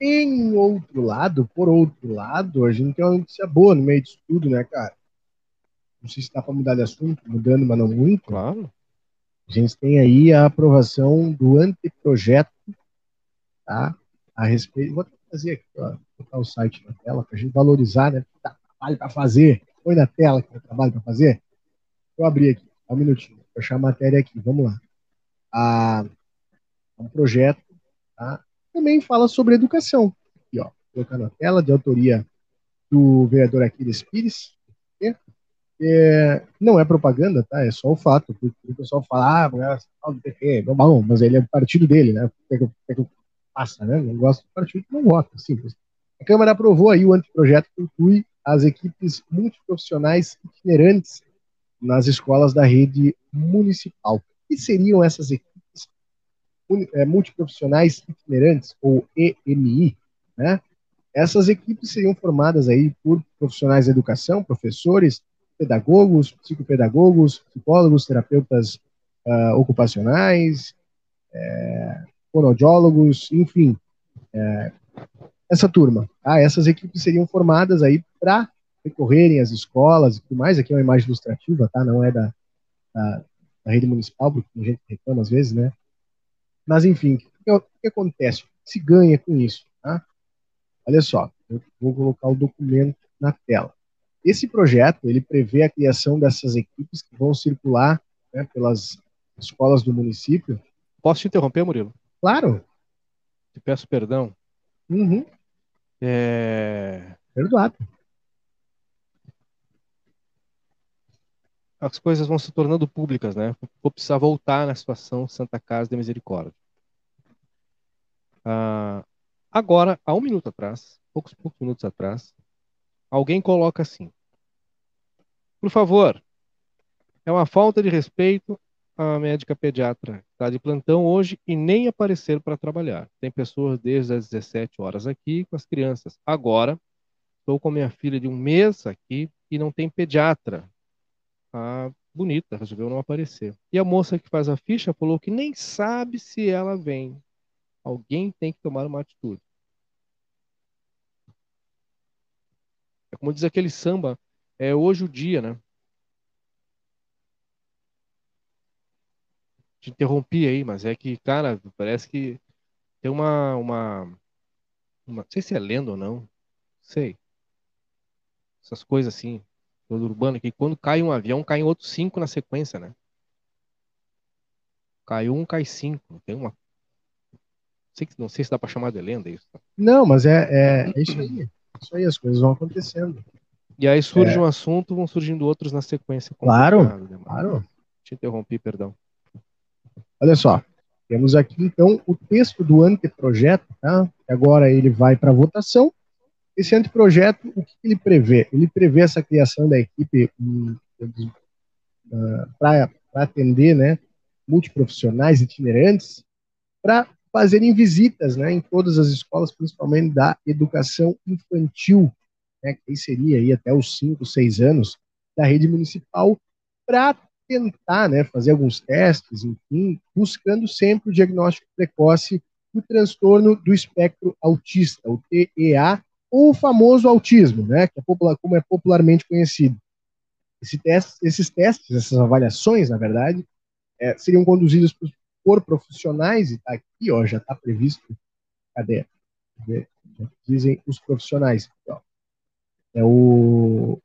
Em outro lado, por outro lado, a gente tem uma notícia boa no meio disso tudo, né, cara? Não sei se dá para mudar de assunto, mudando, mas não muito. Claro. A gente tem aí a aprovação do anteprojeto, tá? A respeito. Vou fazer aqui, ó botar o site na tela para a gente valorizar, né? Dá trabalho para fazer. Põe na tela que tem trabalho para fazer. Eu abri aqui, um minutinho, vou achar a matéria aqui, vamos lá. Ah, um projeto, tá? Também fala sobre educação. Aqui, ó, colocar na tela, de autoria do vereador Aquiles Pires. É, não é propaganda, tá? É só o fato. O pessoal fala, ah, mas é bom, mas ele é partido dele, né? É que, é que passa, né? Não gosta do partido, não vota, simples. A Câmara aprovou aí o anteprojeto que inclui as equipes multiprofissionais itinerantes nas escolas da rede municipal. Que seriam essas equipes é, multiprofissionais itinerantes, ou EMI? Né? Essas equipes seriam formadas aí por profissionais da educação, professores, pedagogos, psicopedagogos, psicólogos, terapeutas uh, ocupacionais, é, fonoaudiólogos, enfim, é, essa turma. Tá? Essas equipes seriam formadas aí para recorrerem às escolas e tudo mais. Aqui é uma imagem ilustrativa, tá? Não é da, da, da rede municipal, porque a gente reclama às vezes, né? Mas, enfim, o que, o que acontece? O que se ganha com isso? Tá? Olha só, eu vou colocar o documento na tela. Esse projeto, ele prevê a criação dessas equipes que vão circular né, pelas escolas do município. Posso te interromper, Murilo? Claro. Te peço perdão. Uhum. É... Perdoado. As coisas vão se tornando públicas, né? Vou precisar voltar na situação Santa Casa de Misericórdia. Ah, agora, há um minuto atrás, poucos, poucos minutos atrás, alguém coloca assim: Por favor, é uma falta de respeito a médica pediatra está de plantão hoje e nem aparecer para trabalhar. Tem pessoas desde as 17 horas aqui com as crianças. Agora, estou com minha filha de um mês aqui e não tem pediatra. Ah, bonita, resolveu não aparecer. E a moça que faz a ficha falou que nem sabe se ela vem. Alguém tem que tomar uma atitude. É como diz aquele samba, é hoje o dia, né? te interrompi aí, mas é que, cara, parece que tem uma, uma, uma não sei se é lenda ou não, sei. Essas coisas assim, todo urbano, que quando cai um avião, caem outros cinco na sequência, né? Cai um, cai cinco. Tem uma. Não sei, se dá para chamar de lenda isso. Não, mas é, é, é isso aí. É isso aí, as coisas vão acontecendo. E aí surge é. um assunto, vão surgindo outros na sequência. Claro, né, claro. Te interrompi, perdão. Olha só, temos aqui então o texto do anteprojeto, tá? Agora ele vai para votação. Esse anteprojeto, o que ele prevê? Ele prevê essa criação da equipe um, uh, para atender, né, multiprofissionais itinerantes, para fazerem visitas né, em todas as escolas, principalmente da educação infantil, né, que seria aí até os 5, 6 anos da rede municipal, para tentar né, fazer alguns testes, enfim, buscando sempre o diagnóstico precoce do transtorno do espectro autista, o TEA, o famoso autismo, né, que é popular, como é popularmente conhecido. Esse teste, esses testes, essas avaliações, na verdade, é, seriam conduzidos por, por profissionais, e está aqui, ó, já está previsto, cadê? Já dizem os profissionais. É o.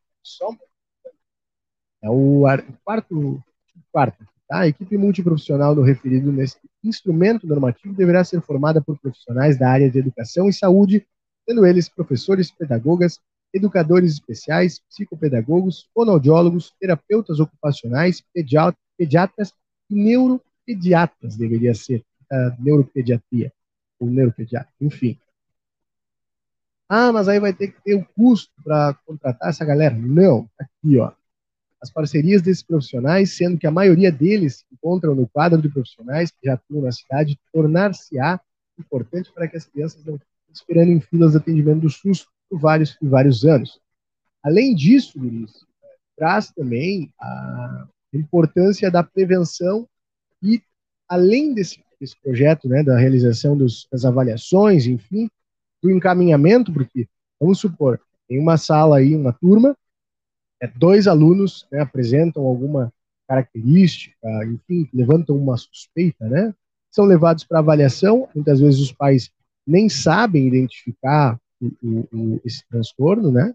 É o quarto, quarto tá? A equipe multiprofissional do referido nesse instrumento normativo deverá ser formada por profissionais da área de educação e saúde, sendo eles professores, pedagogas, educadores especiais, psicopedagogos, fonoaudiólogos, terapeutas ocupacionais, pediatras e neuropediatras, deveria ser, uh, neuropediatria, ou neuropediatra, enfim. Ah, mas aí vai ter que ter o um custo para contratar essa galera. Não, aqui, ó. As parcerias desses profissionais, sendo que a maioria deles se encontram no quadro de profissionais que já atuam na cidade, tornar-se-á importante para que as crianças não esperando em filas de atendimento do SUS por vários e vários anos. Além disso, Luiz, traz também a importância da prevenção e, além desse, desse projeto, né, da realização dos, das avaliações, enfim, do encaminhamento, porque, vamos supor, tem uma sala aí, uma turma, é, dois alunos né, apresentam alguma característica, enfim, levantam uma suspeita, né? São levados para avaliação, muitas vezes os pais nem sabem identificar o, o, esse transtorno, né?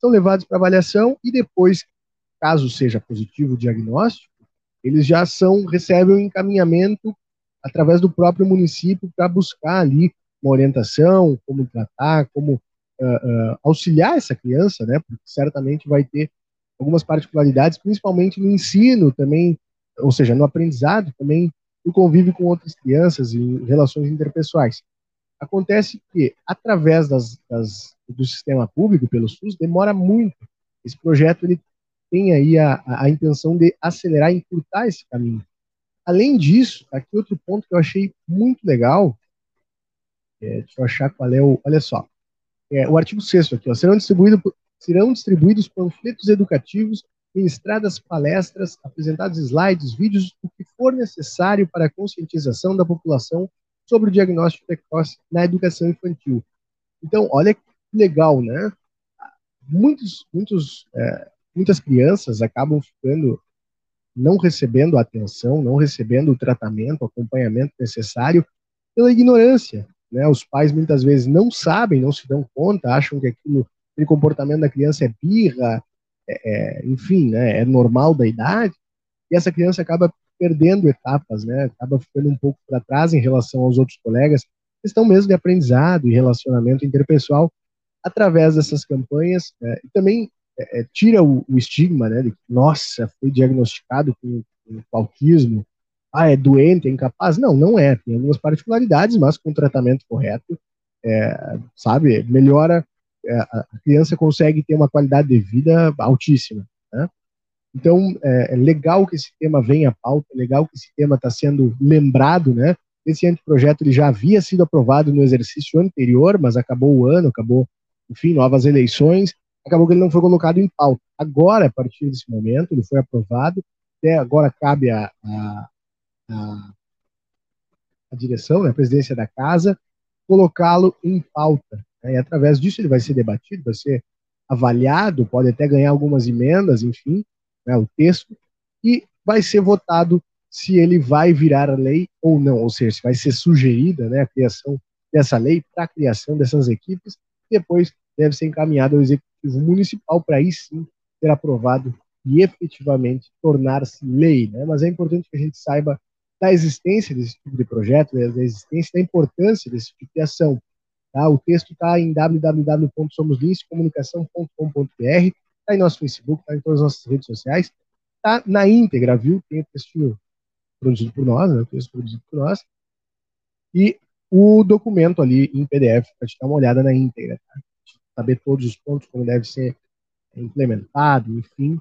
São levados para avaliação e depois, caso seja positivo o diagnóstico, eles já são recebem um encaminhamento através do próprio município para buscar ali uma orientação, como tratar, como uh, uh, auxiliar essa criança, né? Porque certamente vai ter algumas particularidades, principalmente no ensino também, ou seja, no aprendizado também, no convívio com outras crianças e relações interpessoais. Acontece que, através das, das, do sistema público, pelo SUS, demora muito. Esse projeto ele tem aí a, a, intenção de acelerar e encurtar esse caminho. Além disso, aqui outro ponto que eu achei muito legal, é, deixa eu achar qual é o. Olha só. É, o artigo 6 aqui, ó, serão, distribuído, serão distribuídos panfletos educativos, ministradas palestras, apresentados slides, vídeos, o que for necessário para a conscientização da população sobre o diagnóstico precoce na educação infantil. Então, olha que legal, né? Muitos, muitos, é, muitas crianças acabam ficando não recebendo atenção, não recebendo o tratamento, o acompanhamento necessário pela ignorância. Né? Os pais muitas vezes não sabem, não se dão conta, acham que aquilo, aquele comportamento da criança é birra, é, é, enfim, né? é normal da idade, e essa criança acaba perdendo etapas, né? Acaba ficando um pouco para trás em relação aos outros colegas, questão mesmo de aprendizado e relacionamento interpessoal através dessas campanhas é, e também é, é, tira o, o, estigma, né? De que, nossa, foi diagnosticado com, com autismo, ah, é doente, é incapaz. Não, não é. Tem algumas particularidades, mas com tratamento correto, é, sabe, melhora, é, a criança consegue ter uma qualidade de vida altíssima. Né? Então, é, é, legal que esse tema venha à pauta, é legal que esse tema está sendo lembrado, né? Esse anteprojeto ele já havia sido aprovado no exercício anterior, mas acabou o ano, acabou, enfim, novas eleições, acabou que ele não foi colocado em pauta. Agora, a partir desse momento, ele foi aprovado, até agora cabe a, a, a, a direção, né, a presidência da casa, colocá-lo em pauta. Né? E através disso ele vai ser debatido, vai ser avaliado, pode até ganhar algumas emendas, enfim, né, o texto, e vai ser votado se ele vai virar lei ou não, ou seja, se vai ser sugerida né, a criação dessa lei para a criação dessas equipes, depois deve ser encaminhado ao Executivo Municipal para aí sim ser aprovado e efetivamente tornar-se lei. Né? Mas é importante que a gente saiba da existência desse tipo de projeto, da existência, da importância desse tipo de ação. Tá? O texto está em www.somoslincecomunicação.com.br Está em nosso Facebook, está em todas as nossas redes sociais. Está na íntegra, viu? Tem o texto produzido por nós, né? o texto produzido por nós. E o documento ali em PDF para te dar uma olhada na íntegra, tá? saber todos os pontos, como deve ser implementado, enfim.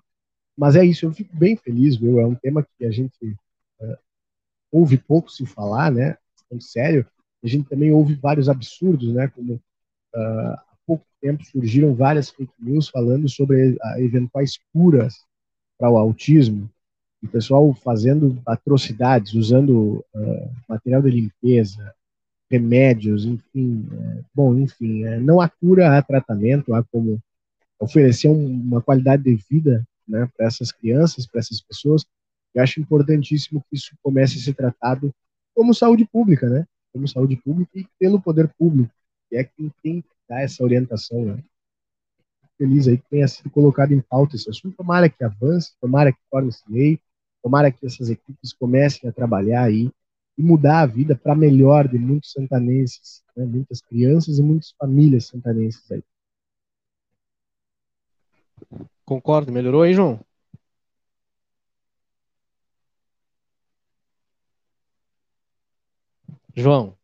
Mas é isso, eu fico bem feliz, viu? É um tema que a gente uh, ouve pouco se falar, né? Sério. A gente também ouve vários absurdos, né? Como uh, pouco tempo surgiram várias fake news falando sobre eventuais curas para o autismo. O pessoal fazendo atrocidades, usando uh, material de limpeza, remédios, enfim. É, bom, enfim, é, não há cura, há tratamento, há como oferecer um, uma qualidade de vida né, para essas crianças, para essas pessoas. Eu acho importantíssimo que isso comece a ser tratado como saúde pública, né? Como saúde pública e pelo poder público, que é quem tem que dar essa orientação, né? Feliz aí que tenha sido colocado em pauta esse assunto. Tomara que avance, tomara que torne-se lei, tomara que essas equipes comecem a trabalhar aí e mudar a vida para melhor de muitos santanenses, né? muitas crianças e muitas famílias santanenses aí. Concordo, melhorou aí, João? João,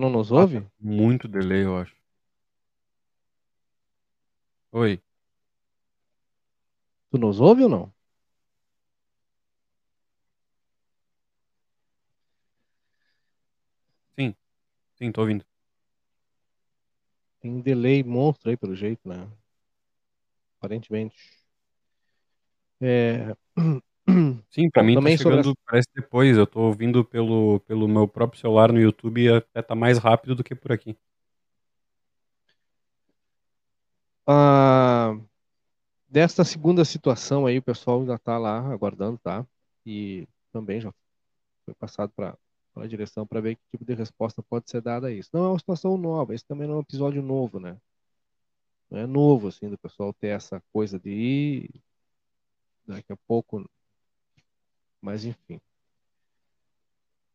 não nos ouve? Muito delay, eu acho. Oi. Tu nos ouve ou não? Sim, sim, tô ouvindo. Tem um delay monstro aí, pelo jeito, né? Aparentemente. É... *clears throat* *clears throat* Sim, para mim tá também tá chegando, sobre... parece depois. Eu tô ouvindo pelo, pelo meu próprio celular no YouTube e até tá mais rápido do que por aqui. Ah, desta segunda situação aí, o pessoal ainda tá lá aguardando, tá? E também já foi passado para a direção para ver que tipo de resposta pode ser dada a isso. Não é uma situação nova, esse também não é um episódio novo, né? Não é novo, assim, do pessoal ter essa coisa de daqui a pouco mas enfim.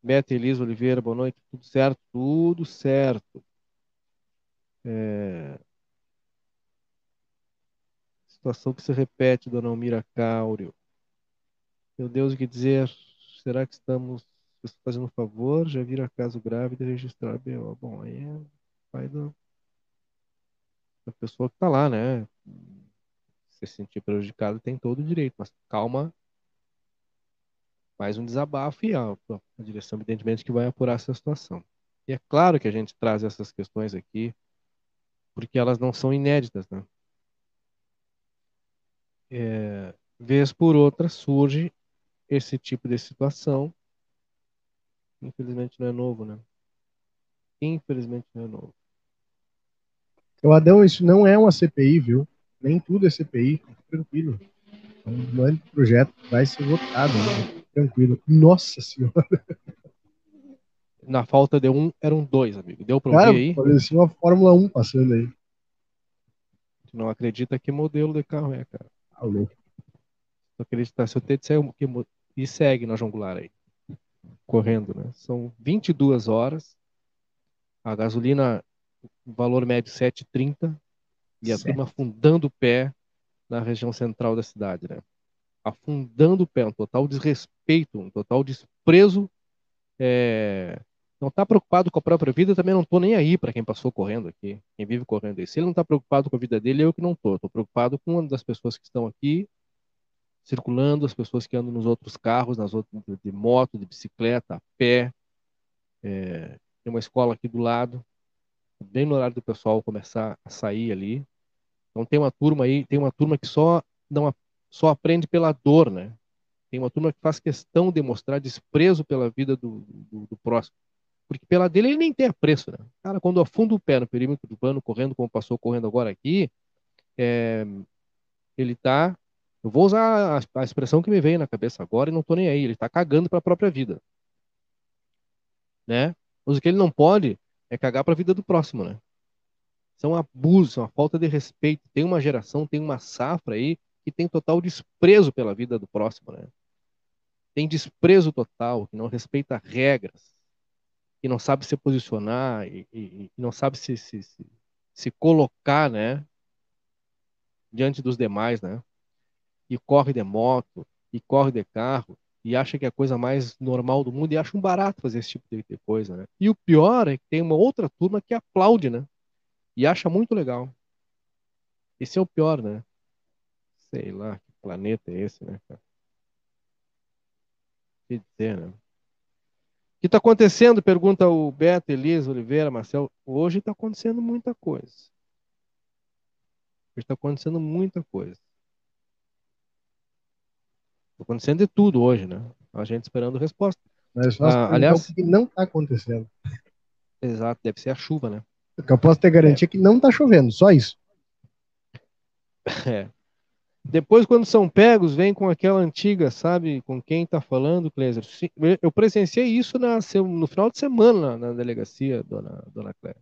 Beto Elisa Oliveira, boa noite. Tudo certo? Tudo certo. É... Situação que se repete, dona Almira Cáurio. Meu Deus, o que dizer? Será que estamos fazendo um favor? Já vira caso grave de registrar BO. Bom, aí é pai do... da pessoa que está lá, né? Se sentir prejudicado tem todo o direito, mas calma mais um desabafo e a, a direção, evidentemente, que vai apurar essa situação. E é claro que a gente traz essas questões aqui, porque elas não são inéditas, né? É, vez por outra surge esse tipo de situação. Infelizmente não é novo, né? Infelizmente não é novo. Seu Adão, isso não é uma CPI, viu? Nem tudo é CPI, tranquilo. É um grande projeto vai ser votado. Né? Tranquilo. Nossa senhora. Na falta de um, eram dois, amigo. Deu pra Cara, ouvir aí? Parecia uma Fórmula 1 passando aí. Tu não acredita que modelo de carro é, cara. Ah, louco. Tu acredita, se eu te disser que e segue na jongular aí. Correndo, né? São 22 horas. A gasolina, valor médio 7,30. E a turma afundando o pé na região central da cidade, né? Afundando o pé, um total desrespeito, um total desprezo. É... Não está preocupado com a própria vida, também não estou nem aí para quem passou correndo aqui, quem vive correndo aí. Se ele não está preocupado com a vida dele, eu que não estou. Estou preocupado com uma das pessoas que estão aqui circulando, as pessoas que andam nos outros carros, nas outras, de moto, de bicicleta, a pé. É... Tem uma escola aqui do lado, bem no horário do pessoal começar a sair ali. Então tem uma turma aí, tem uma turma que só não só aprende pela dor, né? Tem uma turma que faz questão de mostrar desprezo pela vida do, do, do próximo. Porque pela dele ele nem tem apreço, né? Cara, quando afunda o pé no perímetro do pano, correndo como passou correndo agora aqui, é, ele tá. Eu vou usar a, a, expressão que me veio na cabeça agora e não tô nem aí. Ele tá cagando para a própria vida. Né? Mas o que ele não pode é cagar para a vida do próximo, né? São abusos, são uma falta de respeito. Tem uma geração, tem uma safra aí que tem total desprezo pela vida do próximo, né? Tem desprezo total, que não respeita regras, que não sabe se posicionar e, e, e não sabe se, se, se, se colocar, né? Diante dos demais, né? E corre de moto, e corre de carro, e acha que é a coisa mais normal do mundo, e acha um barato fazer esse tipo de coisa, né? E o pior é que tem uma outra turma que aplaude, né? E acha muito legal. Esse é o pior, né? Sei lá, que planeta é esse, né, cara? Que dizer, né? que está acontecendo? Pergunta o Beto, Elisa, Oliveira, Marcel. Hoje está acontecendo muita coisa. Hoje está acontecendo muita coisa. Está acontecendo de tudo hoje, né? A gente esperando resposta. Mas nós Ah, ah, aliás- o que não está acontecendo. Exato, deve ser a chuva, né? O que eu posso ter garantia é que não está chovendo, só isso. *laughs* É. Depois, quando são pegos, vem com aquela antiga, sabe, com quem está falando. Sim, Eu presenciei isso na, no final de semana na, delegacia, dona, dona Clésia.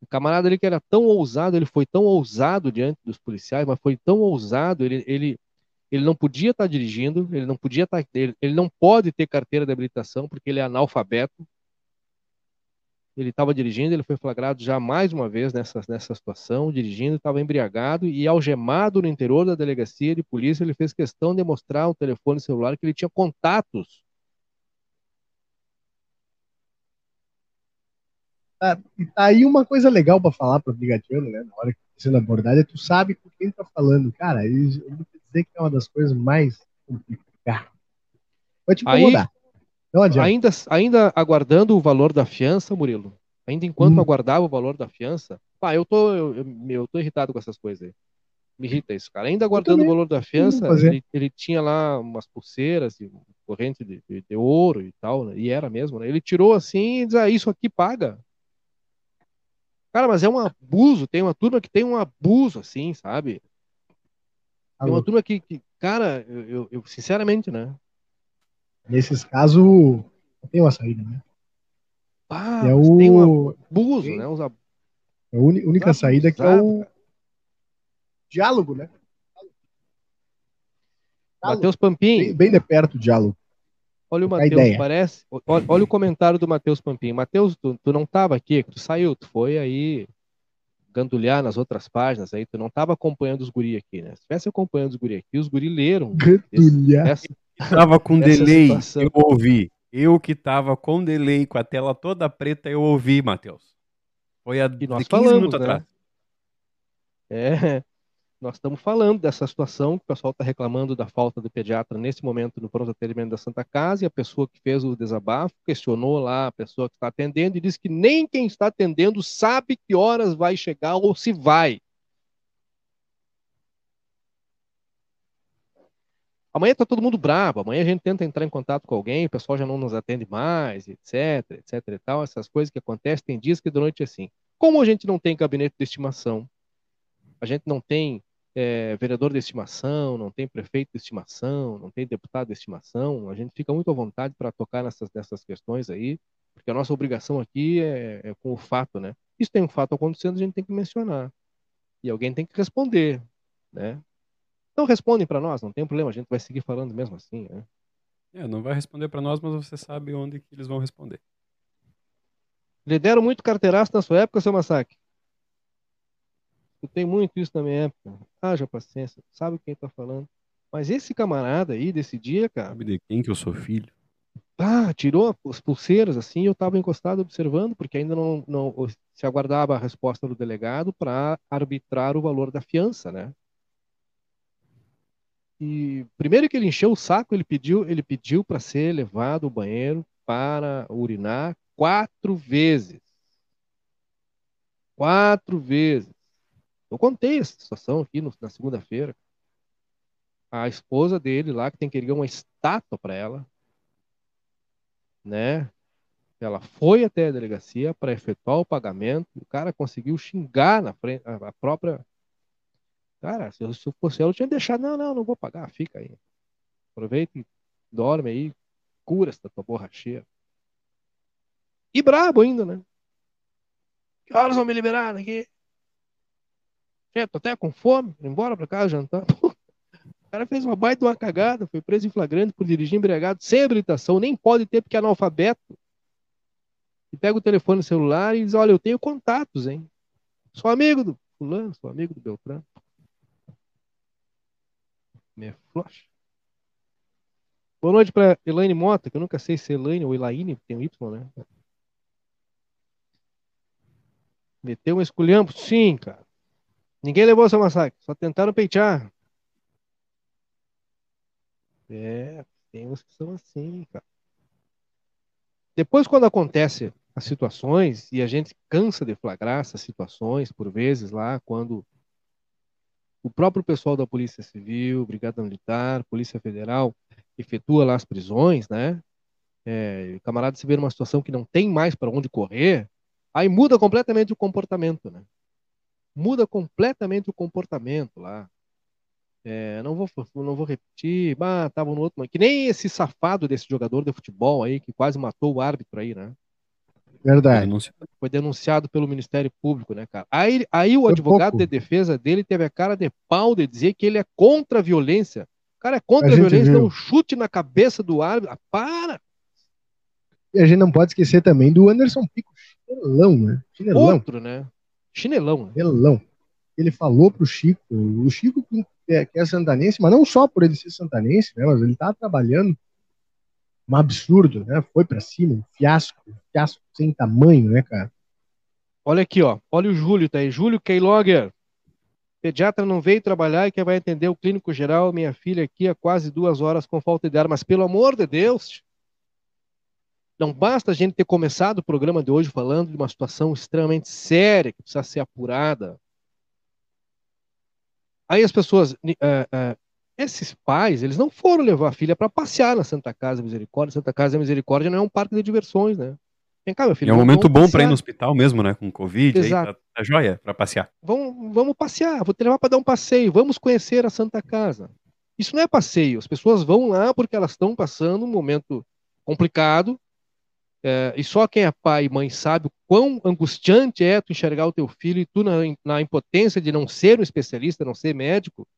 O camarada ali que era tão ousado, ele foi tão ousado diante dos policiais, mas foi tão ousado, ele, ele, ele não podia estar dirigindo, ele não podia estar, ele, ele não pode ter carteira de habilitação porque ele é analfabeto. Ele estava dirigindo, ele foi flagrado já mais uma vez nessa, nessa situação, dirigindo, estava embriagado e algemado no interior da delegacia de polícia. Ele fez questão de mostrar o telefone celular que ele tinha contatos. E tá aí uma coisa legal para falar para o brigadiano, né? Na hora que está sendo abordado, é tu sabe com quem tá falando. Cara, eu vou dizer que é uma das coisas mais complicadas. Vai te Aí- incomodar. Não adianta. Ainda, ainda aguardando o valor da fiança, Murilo. Ainda enquanto Hum. aguardava o valor da fiança. Pá, eu tô, eu, eu- eu tô irritado com essas coisas aí. Me irrita isso, cara. Ainda aguardando o valor da fiança, ele, ele tinha lá umas pulseiras e corrente de, de- de ouro e tal, né? E era mesmo, né? Ele tirou assim e diz, ah, isso aqui paga. Cara, mas é um abuso. Tem uma turma que tem um abuso, assim, sabe? Tá Tem uma turma que, que cara, eu, eu- eu, sinceramente, né? Nesses casos, não tem uma saída, né? Pá, é mas tem um o, abuso, né? Uns ab- a uni- única saída que é o diálogo, né? Matheus Pampim, Bem, bem de perto o diálogo. olha o Matheus, parece. Olha, olha o comentário do Matheus Pampim. Matheus, tu, tu não estava aqui, tu saiu, tu foi aí gandulhar nas outras páginas aí, tu não estava acompanhando os guri aqui, né? Se tivesse acompanhando os guri aqui, os guri leram Gandulhar. essa, Tava com delay, situação. eu ouvi. Eu que tava com delay, com a tela toda preta, eu ouvi, Matheus. Foi há E nós de 15 falamos, minutos né? atrás. É, nós estamos falando dessa situação que o pessoal está reclamando da falta do pediatra nesse momento no pronto atendimento da Santa Casa e a pessoa que fez o desabafo questionou lá a pessoa que está atendendo e disse que nem quem está atendendo sabe que horas vai chegar ou se vai. Amanhã está todo mundo bravo, amanhã a gente tenta entrar em contato com alguém, o pessoal já não nos atende mais, etc, etc e tal, essas coisas que acontecem, tem dias que durante assim. Como a gente não tem gabinete de estimação, a gente não tem é, vereador de estimação, não tem prefeito de estimação, não tem deputado de estimação, a gente fica muito à vontade para tocar nessas, nessas questões aí, porque a nossa obrigação aqui é, é com o fato, né? Isso tem um fato acontecendo, a gente tem que mencionar. E alguém tem que responder, né? Então respondem para nós, não tem problema, a gente vai seguir falando mesmo assim, né? É, não vai responder pra nós, mas você sabe onde que eles vão responder. Lhe deram muito carteiraço na sua época, seu Massacre? Eu tenho muito isso na minha época. Haja paciência, sabe quem tá falando. Mas esse camarada aí, desse dia, cara, Sabe de quem que eu sou filho? ah, tirou as pulseiras assim, eu estava encostado observando, porque ainda não, não se aguardava a resposta do delegado para arbitrar o valor da fiança, né? E primeiro que ele encheu o saco, ele pediu, ele pediu para ser levado ao banheiro para urinar quatro vezes. Quatro vezes. Eu contei essa situação aqui no- na segunda-feira. A esposa dele lá, que tem que erguer uma estátua para ela, né? Ela foi até a delegacia para efetuar o pagamento. O cara conseguiu xingar na frente a própria. Cara, se eu, se eu fosse ela, eu tinha deixado. Não, não, não vou pagar, fica aí. Aproveita e dorme aí, cura essa tua borracheira. E brabo ainda, né? Que horas vão me liberar daqui? Gente, tô até com fome, vou embora pra casa jantar. *laughs* O cara fez uma baita uma cagada, foi preso em flagrante por dirigir embriagado sem habilitação, nem pode ter porque é analfabeto. E pega o telefone celular e diz: Olha, eu tenho contatos, hein? Sou amigo do Fulano, sou amigo do Beltrano. Flocha. Boa noite para Elaine Mota, que eu nunca sei se é Elaine ou Elaine, tem um Y, né? Meteu um esculhambo? Sim, cara. Ninguém levou seu massacre, só tentaram peitear. É, tem uns que são assim, cara. depois, quando acontece as situações, e a gente cansa de flagrar essas situações, por vezes, lá, quando o próprio pessoal da Polícia Civil, Brigada Militar, Polícia Federal, efetua lá as prisões, né? É, o camarada se vê numa situação que não tem mais para onde correr, aí muda completamente o comportamento, né? Muda completamente o comportamento lá. É, não vou não vou repetir, ah, tava no outro, que nem esse safado desse jogador de futebol aí que quase matou o árbitro aí, né? Verdade. Foi denunciado pelo Ministério Público, né, cara? Aí, aí o Foi advogado pouco. de defesa dele teve a cara de pau de dizer que ele é contra a violência. O cara é contra a, a violência, dá um chute na cabeça do árbitro. Ah, para! E a gente não pode esquecer também do Anderson Pico, chinelão, né? Chinelão. Outro, né? Chinelão. Né? Chinelão. Ele falou pro Chico, o Chico que é, que é santanense, mas não só por ele ser santanense, né? Mas ele tá trabalhando um absurdo, né? Foi para cima, um fiasco, fiasco sem tamanho, né, cara? Olha aqui, ó. Olha o Júlio, tá aí. Júlio Keylogger. Pediatra não veio trabalhar e quem vai atender o clínico geral, minha filha aqui há quase duas horas com falta de ar. Mas pelo amor de Deus, não basta a gente ter começado o programa de hoje falando de uma situação extremamente séria que precisa ser apurada. Aí as pessoas, uh, uh, esses pais, eles não foram levar a filha para passear na Santa Casa Misericórdia. Santa Casa Misericórdia não é um parque de diversões, né? Vem cá, meu filho. É um momento bom para ir no hospital mesmo, né? Com Covid, Exato. aí tá, tá joia para passear. Vamos, vamos passear, vou te levar para dar um passeio, vamos conhecer a Santa Casa. Isso não é passeio, as pessoas vão lá porque elas estão passando um momento complicado, é, e só quem é pai e mãe sabe o quão angustiante é tu enxergar o teu filho e tu na, na impotência de não ser um especialista, não ser médico,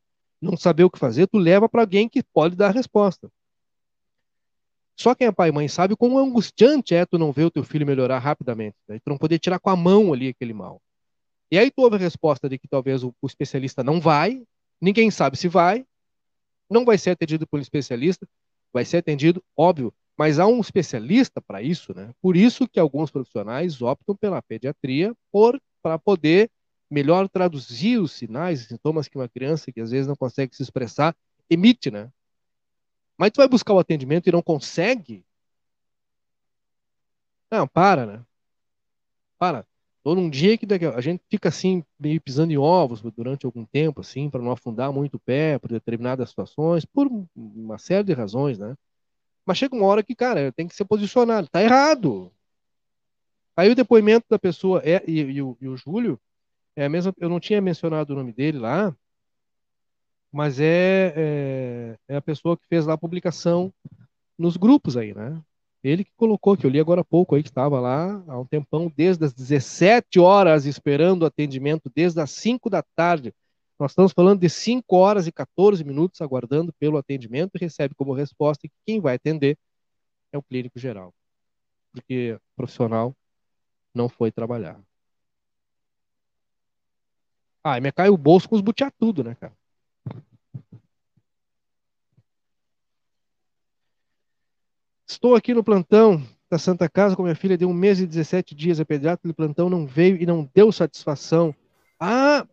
não saber o que fazer, tu leva para alguém que pode dar a resposta. Só quem é pai e mãe sabe como angustiante é tu não ver o teu filho melhorar rapidamente. Né? Tu não poder tirar com a mão ali aquele mal. E aí tu ouve a resposta de que talvez o, o especialista não vai, ninguém sabe se vai, não vai ser atendido por um especialista, vai ser atendido, óbvio, mas há um especialista para isso, né? Por isso que alguns profissionais optam pela pediatria para poder melhor traduzir os sinais e sintomas que uma criança que às vezes não consegue se expressar emite, né? Mas tu vai buscar o atendimento e não consegue? Não, para, né? Para. Todo um dia que a gente fica assim, meio pisando em ovos durante algum tempo, assim, para não afundar muito o pé por determinadas situações, por uma série de razões, né? Mas chega uma hora que, cara, tem que ser posicionado. Tá errado. Aí o depoimento da pessoa é, e, e, o, e o Júlio, é mesmo, eu não tinha mencionado o nome dele lá, mas é, é, é, a pessoa que fez lá a publicação nos grupos aí, né? Ele que colocou, que eu li agora há pouco aí, que estava lá há um tempão, desde as 17 horas esperando o atendimento, desde as 5 da tarde. Nós estamos falando de 5 horas e 14 minutos aguardando pelo atendimento e recebe como resposta que quem vai atender é o clínico geral. Porque o profissional não foi trabalhar. Ah, me cai o bolso com os butiá tudo, né, cara? Estou aqui no plantão da Santa Casa com minha filha de um mês e 17 dias. A pediatra do plantão não veio e não deu satisfação. Ah,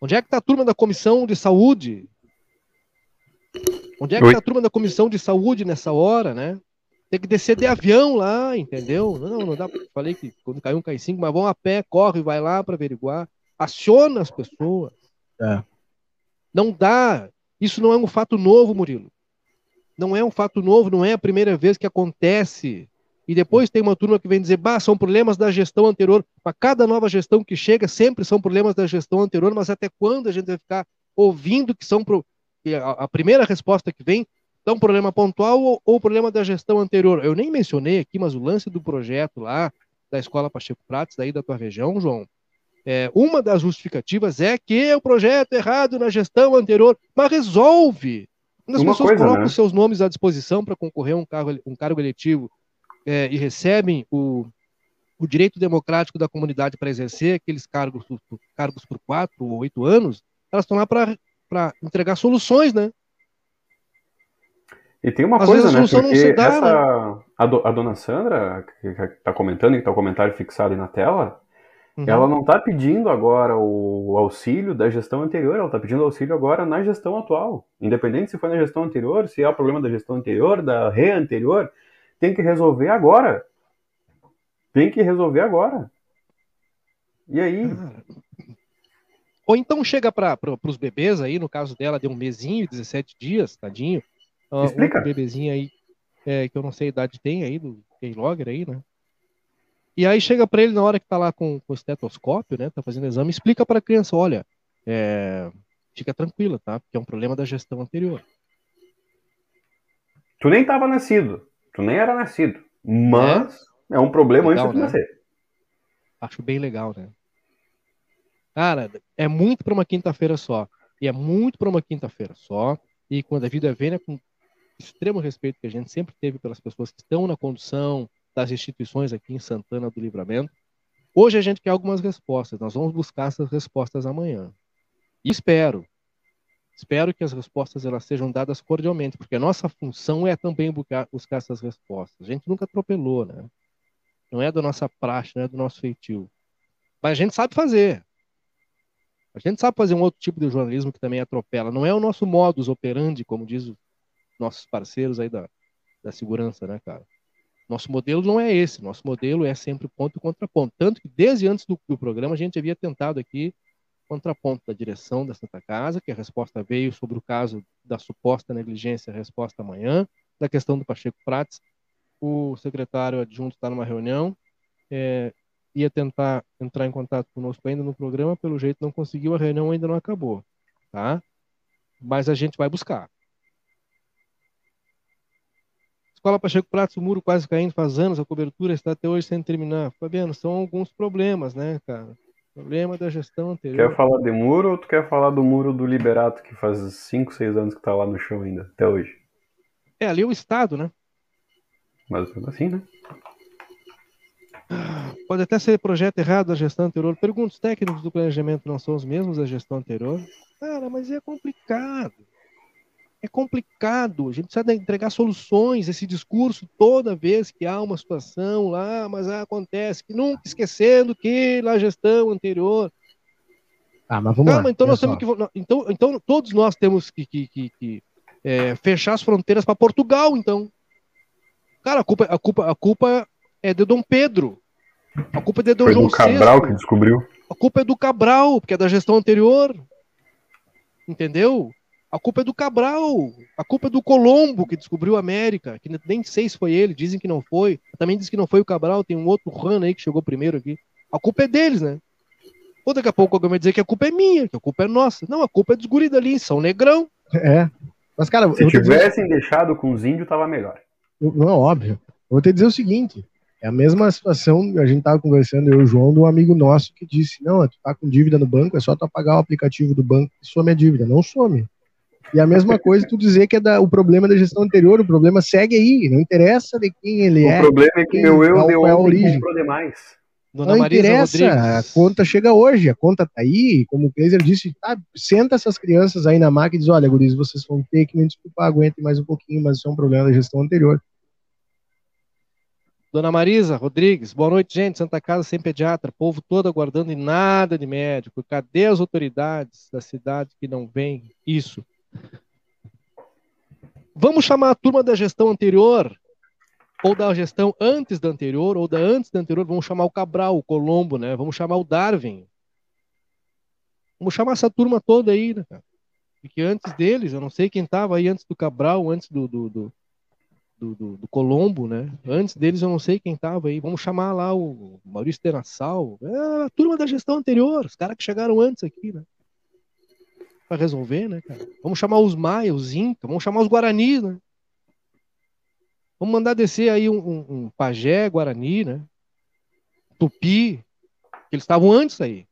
onde é que está a turma da comissão de saúde? Onde é que está a turma da comissão de saúde nessa hora, né? Tem que descer de avião lá, entendeu? Não, não dá. Falei que quando caiu um cai cinco, mas vão a pé, corre, vai lá para averiguar. Aciona as pessoas. É. Não dá. Isso não é um fato novo, Murilo. Não é um fato novo, não é a primeira vez que acontece. E depois tem uma turma que vem dizer, bah, são problemas da gestão anterior. Para cada nova gestão que chega, sempre são problemas da gestão anterior, mas até quando a gente vai ficar ouvindo que são. Pro... A primeira resposta que vem então, problema pontual ou, ou problema da gestão anterior? Eu nem mencionei aqui, mas o lance do projeto lá da Escola Pacheco Prates, daí da tua região, João, é, uma das justificativas é que o projeto é errado na gestão anterior, mas resolve. Quando as uma pessoas coisa, colocam né? seus nomes à disposição para concorrer a um cargo, um cargo eletivo é, e recebem o, o direito democrático da comunidade para exercer aqueles cargos, cargos por quatro ou oito anos, elas estão lá para entregar soluções, né? E tem uma Às coisa, né? Porque dá, essa, né? a, do, a, dona Sandra, que está comentando, que está o comentário fixado aí na tela, uhum. ela não está pedindo agora o auxílio da gestão anterior, ela está pedindo auxílio agora na gestão atual. Independente se foi na gestão anterior, se é o problema da gestão anterior, da re anterior, tem que resolver agora. Tem que resolver agora. E aí? Ou então chega para os bebês aí, no caso dela, deu um mesinho, 17 dias, tadinho. Explica. Um bebezinho aí, é, que eu não sei a idade tem aí, do Keylogger aí, né? E aí chega para ele na hora que tá lá com, com o estetoscópio, né? Tá fazendo exame, explica para a criança, olha, é, fica tranquila, tá? Porque é um problema da gestão anterior. Tu nem estava nascido, tu nem era nascido, mas é, é um problema legal, antes de né? nascer. Acho bem legal, né? Cara, é muito para uma quinta-feira só. E é muito para uma quinta-feira só. E quando a vida vem, é com extremo respeito que a gente sempre teve pelas pessoas que estão na condução das instituições aqui em Santana do Livramento. Hoje a gente quer algumas respostas. Nós vamos buscar essas respostas amanhã. E espero, espero que as respostas elas sejam dadas cordialmente, porque a nossa função é também buscar, buscar essas respostas. A gente nunca atropelou, né? Não é da nossa praxe, não é do nosso feitio. Mas a gente sabe fazer. A gente sabe fazer um outro tipo de jornalismo que também atropela. Não é o nosso modus operandi, como diz os nossos parceiros aí da, da segurança, né, cara? Nosso modelo não é esse. Nosso modelo é sempre ponto contra ponto. Tanto que desde antes do, do programa a gente havia tentado aqui contraponto da direção da Santa Casa, que a resposta veio sobre o caso da suposta negligência, a resposta amanhã, da questão do Pacheco Prates. O secretário adjunto está numa reunião, é, ia tentar entrar em contato conosco ainda no programa, pelo jeito não conseguiu, a reunião ainda não acabou, tá? Mas a gente vai buscar. Escola Pacheco Pratos, o muro quase caindo faz anos, a cobertura está até hoje sem terminar. Fabiano, são alguns problemas, né, cara? Problema da gestão anterior. Quer falar de muro ou tu quer falar do muro do Liberato, que faz 5, 6 anos que tá lá no chão ainda, até hoje? É, ali é o Estado, né? Mas assim, né? Pode até ser projeto errado da gestão anterior. Pergunto, os técnicos do planejamento não são os mesmos da gestão anterior? Cara, mas é complicado. É complicado. A gente precisa entregar soluções. Esse discurso, toda vez que há uma situação lá, mas acontece, que nunca esquecendo que na gestão anterior. Ah, mas vamos Calma, lá. Então, nós temos que, então, então, todos nós temos que, que, que, que é, fechar as fronteiras para Portugal, então. Cara, a culpa, a, culpa, a culpa é de Dom Pedro. A culpa é de Dom Foi João do Cabral VI. que descobriu. A culpa é do Cabral, porque é da gestão anterior. Entendeu? A culpa é do Cabral. A culpa é do Colombo, que descobriu a América. Que nem sei se foi ele, dizem que não foi. Também dizem que não foi o Cabral, tem um outro Han aí que chegou primeiro aqui. A culpa é deles, né? Ou daqui a pouco alguém vai dizer que a culpa é minha, que a culpa é nossa. Não, a culpa é dos guris ali, são negrão. É. Mas, cara, se tivessem dizer... deixado com os índios, tava melhor. Não, óbvio. Eu vou te dizer o seguinte: é a mesma situação, a gente tava conversando, eu e o João, de um amigo nosso que disse, não, tu tá com dívida no banco, é só tu apagar o aplicativo do banco e some a dívida. Não some. E a mesma coisa tu dizer que é da, o problema da gestão anterior, o problema segue aí, não interessa de quem ele o é. O problema é que meu eu deu é a origem. demais. Dona não Marisa interessa, Rodrigues. a conta chega hoje, a conta tá aí, como o Kleiser disse, tá, senta essas crianças aí na máquina e diz, olha, guris, vocês vão ter que me desculpar, aguentem mais um pouquinho, mas isso é um problema da gestão anterior. Dona Marisa Rodrigues, boa noite, gente. Santa Casa sem pediatra, povo todo aguardando e nada de médico. Cadê as autoridades da cidade que não vem isso? Vamos chamar a turma da gestão anterior, ou da gestão antes da anterior, ou da antes da anterior. Vamos chamar o Cabral, o Colombo, né? Vamos chamar o Darwin. Vamos chamar essa turma toda aí, né? Porque antes deles, eu não sei quem estava aí antes do Cabral, antes do, do, do do, do, Colombo, né? Antes deles eu não sei quem tava aí. Vamos chamar lá o Maurício Tenassal. É a turma da gestão anterior, os caras que chegaram antes aqui, né? Pra resolver, né, cara? Vamos chamar os Maia, os Inca, vamos chamar os Guaranis, né? Vamos mandar descer aí um, um, um pajé Guarani, né? Tupi, que eles estavam antes aí.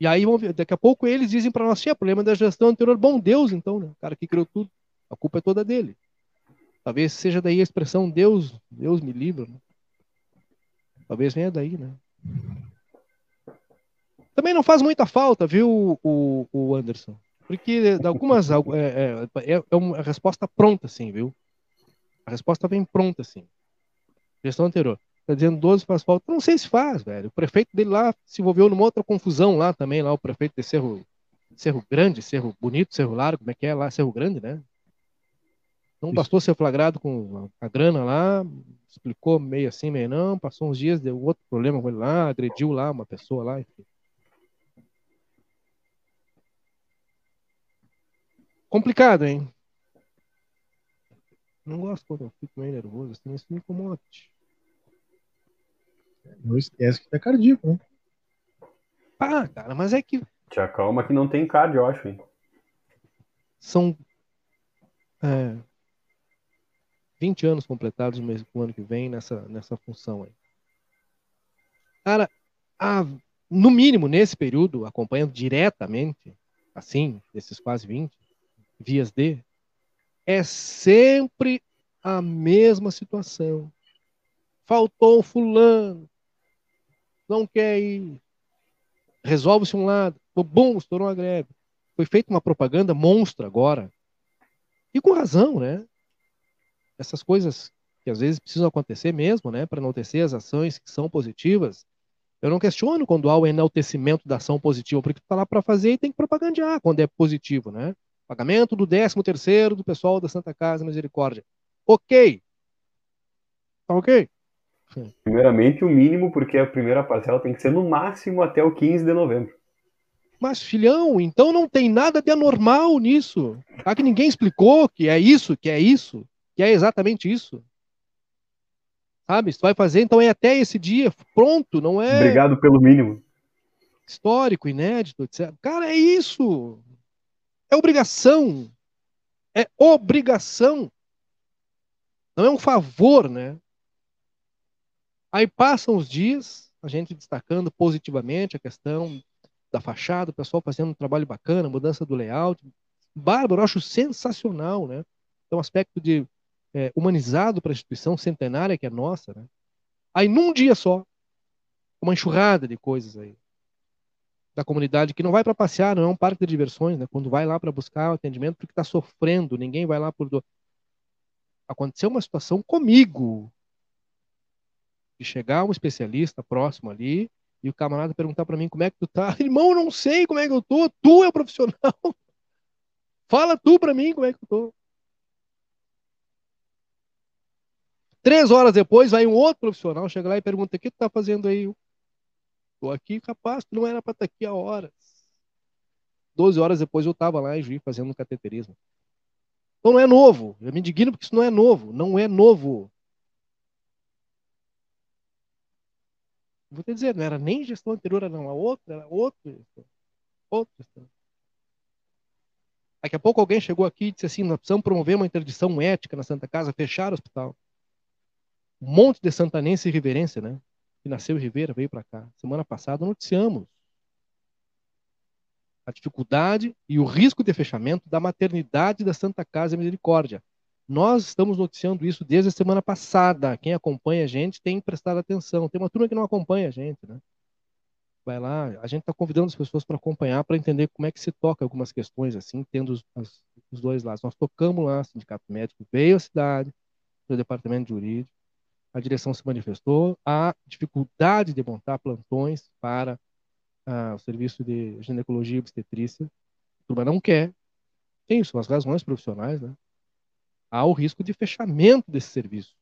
E aí, daqui a pouco eles dizem para nós, tinha problema da gestão anterior. Bom Deus, então, né? O cara que criou tudo. A culpa é toda dele. Talvez seja daí a expressão Deus, Deus me livra. Né? Talvez venha daí, né? Também não faz muita falta, viu, o, o Anderson? Porque algumas é, é, é, é uma resposta pronta, assim, viu? A resposta vem pronta, assim. Gestão anterior. Tá dizendo 12 faz falta. Não sei se faz, velho. O prefeito dele lá se envolveu numa outra confusão lá também, lá o prefeito de Cerro, Cerro Grande, Cerro Bonito, Cerro Largo, como é que é lá? Cerro Grande, né? Não bastou ser flagrado com a grana lá, explicou meio assim, meio não, passou uns dias, deu outro problema com ele lá, agrediu lá uma pessoa lá, enfim. Complicado, hein? Não gosto quando eu fico meio nervoso, assim, isso me incomoda. Não esquece que tá cardíaco, né? Ah, cara, mas é que. Te acalma que não tem cardio, eu acho, hein? São é, 20 anos completados no, mês, no ano que vem nessa, nessa função aí. Cara, a, no mínimo nesse período, acompanhando diretamente, assim, desses quase 20, vias D, é sempre a mesma situação. Faltou fulano, não quer ir. Resolve-se um lado, bum, estourou uma greve. Foi feita uma propaganda monstra agora. E com razão, né? Essas coisas que às vezes precisam acontecer mesmo, né? Para enaltecer as ações que são positivas. Eu não questiono quando há o enaltecimento da ação positiva, porque tu tá lá para fazer e tem que propagandear quando é positivo, né? Pagamento do 13 terceiro do pessoal da Santa Casa Misericórdia. Ok. Tá ok? Primeiramente, o mínimo, porque a primeira parcela tem que ser no máximo até o 15 de novembro. Mas, filhão, então não tem nada de anormal nisso. Tá que ninguém explicou que é isso, que é isso, que é exatamente isso. Sabe? Tu vai fazer, então é até esse dia, pronto, não é. Obrigado pelo mínimo. Histórico, inédito, etc. Cara, é isso. É obrigação. É obrigação. Não é um favor, né? Aí passam os dias, a gente destacando positivamente a questão da fachada, o pessoal fazendo um trabalho bacana, mudança do layout. Bárbaro, eu acho sensacional, né? Então, um aspecto de é, humanizado para a instituição centenária que é nossa, né? Aí, num dia só, uma enxurrada de coisas aí da comunidade que não vai para passear, não é um parque de diversões, né? Quando vai lá para buscar o atendimento porque está sofrendo, ninguém vai lá por do... aconteceu uma situação comigo de chegar um especialista próximo ali e o camarada perguntar para mim como é que tu tá, *laughs* irmão, não sei como é que eu tô, tu é o profissional, *laughs* fala tu para mim como é que eu tô. Três horas depois, vai um outro profissional, chega lá e pergunta: o que tu tá fazendo aí? Estou aqui, capaz, não era para estar tá aqui a horas. Doze horas depois eu estava lá em Juiz fazendo um cateterismo. Então não é novo. Eu me indigno porque isso não é novo. Não é novo. Vou te dizer, não era nem gestão anterior, não. A outra, era outra gestão. Outra gestão. Daqui a pouco alguém chegou aqui e disse assim: nós precisamos promover uma interdição ética na Santa Casa, fechar o hospital. Um monte de santanense e reverência, né? Que nasceu em Ribeira, veio para cá. Semana passada noticiamos a dificuldade e o risco de fechamento da maternidade da Santa Casa Misericórdia. Nós estamos noticiando isso desde a semana passada. Quem acompanha a gente tem prestado atenção. Tem uma turma que não acompanha a gente, né? Vai lá, a gente está convidando as pessoas para acompanhar, para entender como é que se toca algumas questões, assim, tendo os, as, os dois lados. Nós tocamos lá, o Sindicato Médico veio à cidade, o Departamento Jurídico, a direção se manifestou a dificuldade de montar plantões para ah, o serviço de ginecologia e obstetrícia. A turma não quer. Tem suas razões profissionais, né? Há o risco de fechamento desse serviço.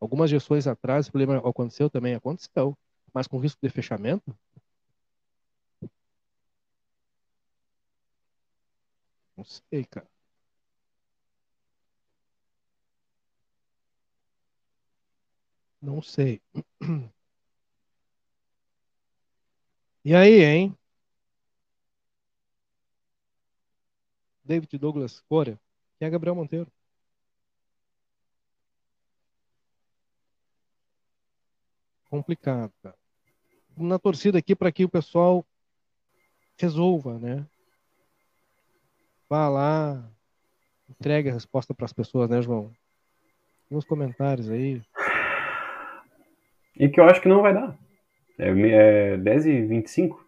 Algumas gestões atrás, o problema aconteceu também, aconteceu, mas com risco de fechamento, não sei, cara. Não sei. E aí, hein? David Douglas Corea. Quem é Gabriel Monteiro? Complicado. Na torcida aqui para que o pessoal resolva, né? Vá lá, entregue a resposta para as pessoas, né, João? Nos comentários aí. E que eu acho que não vai dar. É, é 10 e 25.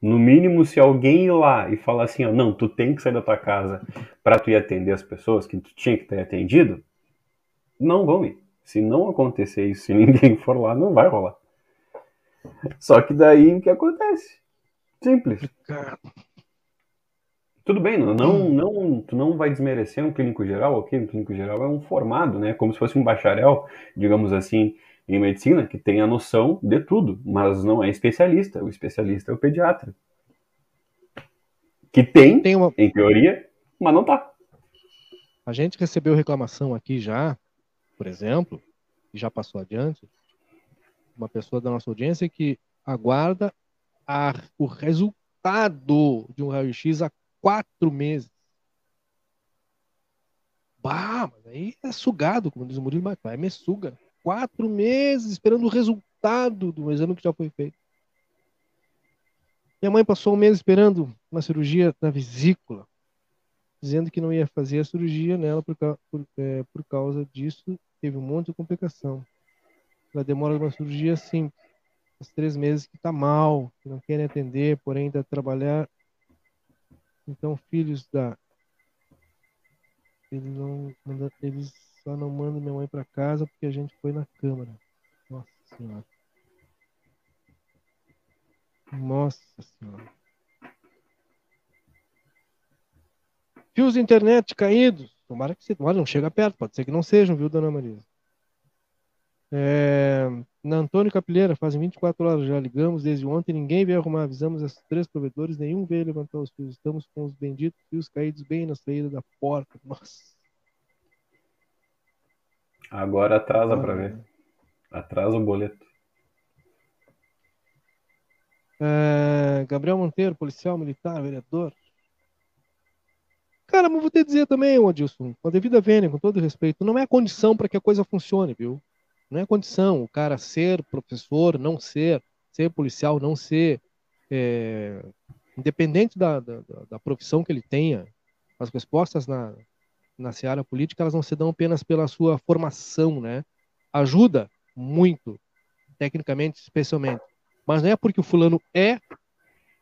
No mínimo, se alguém ir lá e falar assim, ó, não, tu tem que sair da tua casa para tu ir atender as pessoas que tu tinha que ter atendido, não vão ir. Se não acontecer isso, *laughs* se ninguém for lá, não vai rolar. Só que daí o que acontece? Simples. Tudo bem, não, não, não, tu não vai desmerecer um clínico geral, ok? Um clínico geral é um formado, né? Como se fosse um bacharel, digamos assim, em medicina, que tem a noção de tudo, mas não é especialista. O especialista é o pediatra. Que tem, tem uma... em teoria, mas não tá. A gente recebeu reclamação aqui já, por exemplo, e já passou adiante, uma pessoa da nossa audiência que aguarda a, o resultado de um raio-x há quatro meses. Bah, mas aí é sugado, como diz o Murilo Maclay, é me suga. Quatro meses esperando o resultado do exame que já foi feito. Minha mãe passou um mês esperando uma cirurgia na vesícula, dizendo que não ia fazer a cirurgia nela por, por, é, por causa disso. Teve um monte de complicação. Ela demora uma cirurgia simples os três meses que está mal, que não querem atender, porém ainda trabalhar. Então, filhos da. Eles, não, eles só não mandam minha mãe para casa porque a gente foi na Câmara. Nossa Senhora. Nossa Senhora. Fios de internet caídos. Tomara que você. Olha, não chega perto, pode ser que não sejam, viu, dona Marisa? É, na Antônio Capilheira, fazem 24 horas já ligamos desde ontem, ninguém veio arrumar. Avisamos esses três provedores, nenhum veio levantar os fios. Estamos com os benditos fios caídos bem na saída da porta. Nossa. Agora atrasa ah, para ver. Atrasa o boleto. É, Gabriel Monteiro, policial militar, vereador. Cara, mas vou te dizer também, Adilson, com a devida vênia, com todo respeito, não é a condição para que a coisa funcione, viu? Não é condição o cara ser professor, não ser, ser policial, não ser, é, independente da, da, da, profissão que ele tenha, as respostas na, na seara política elas não se dão apenas pela sua formação, né? Ajuda muito, tecnicamente, especialmente. Mas não é porque o fulano é,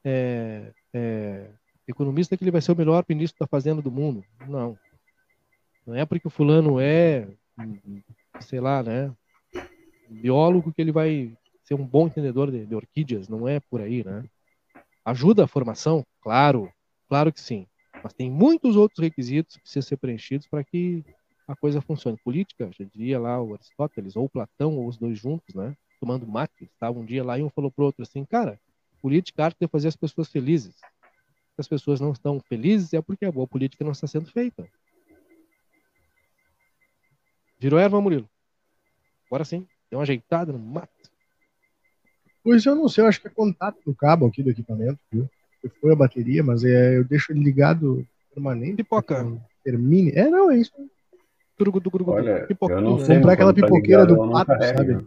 é, é economista que ele vai ser o melhor ministro da Fazenda do mundo. Não. Não é porque o fulano é, sei lá, né? Biólogo que ele vai ser um bom entendedor de, de orquídeas, não é por aí, né? Ajuda a formação? Claro, claro que sim. Mas tem muitos outros requisitos que precisam ser preenchidos para que a coisa funcione. Política, já diria lá o Aristóteles, ou Platão, ou os dois juntos, né? Tomando mate, estava um dia lá e um falou para o outro assim, cara, política, arte é fazer as pessoas felizes. Se as pessoas não estão felizes é porque a boa política não está sendo feita. Virou erva, Murilo? Agora sim. Deu uma ajeitada no mato. Pois eu não sei, eu acho que é contato do cabo aqui do equipamento, viu? Foi a bateria, mas é, eu deixo ele ligado permanente. Pipoca. Termine. É, não, é isso. Turugu, turugu, Olha, eu não sei. Comprar aquela tá pipoqueira ligado, do pato, sabe?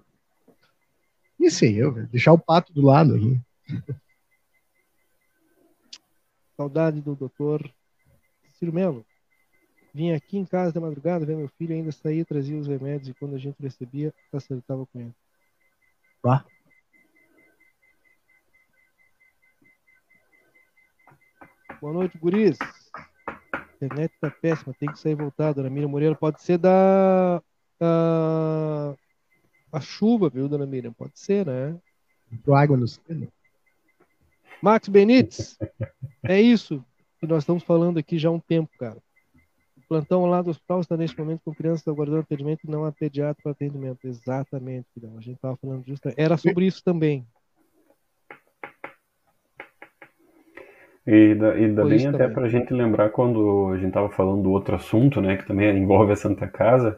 Isso aí, eu, velho. Deixar o pato do lado aí. Saudade do doutor Ciro Melo. Vim aqui em casa de madrugada ver meu filho ainda saía trazia os remédios e quando a gente recebia, facilitava com ele. Vá. Boa noite, guris. A internet tá péssima, tem que sair voltado. Dona Miriam Moreira pode ser da, da a chuva, viu, dona Miriam? Pode ser, né? Entrou água no sino. Max Benites, é isso que nós estamos falando aqui já há um tempo, cara plantão lá do hospital está neste momento com crianças aguardando atendimento e não há pediatra para atendimento. Exatamente, filhão. A gente estava falando disso. Era sobre isso também. E, da, e da bem até para a gente lembrar quando a gente estava falando do outro assunto, né, que também envolve a Santa Casa,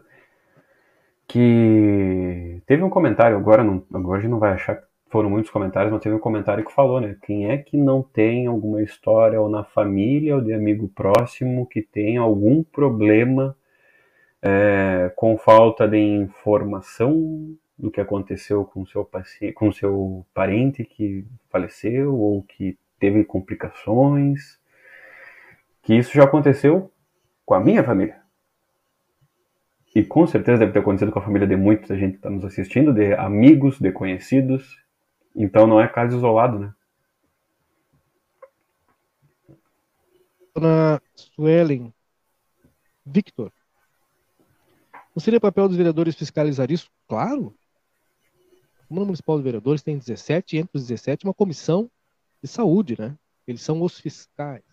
que teve um comentário, agora, não, agora a gente não vai achar foram muitos comentários, mas teve um comentário que falou, né? Quem é que não tem alguma história ou na família ou de amigo próximo que tem algum problema é, com falta de informação do que aconteceu com seu paciente, com seu parente que faleceu ou que teve complicações? Que isso já aconteceu com a minha família. E com certeza deve ter acontecido com a família de muita gente que está nos assistindo, de amigos, de conhecidos, então não é caso isolado, né? Dona Suelen Victor. Não seria papel dos vereadores fiscalizar isso? Claro. O Câmara Municipal de Vereadores tem 17, entre os 17, uma comissão de saúde, né? Eles são os fiscais.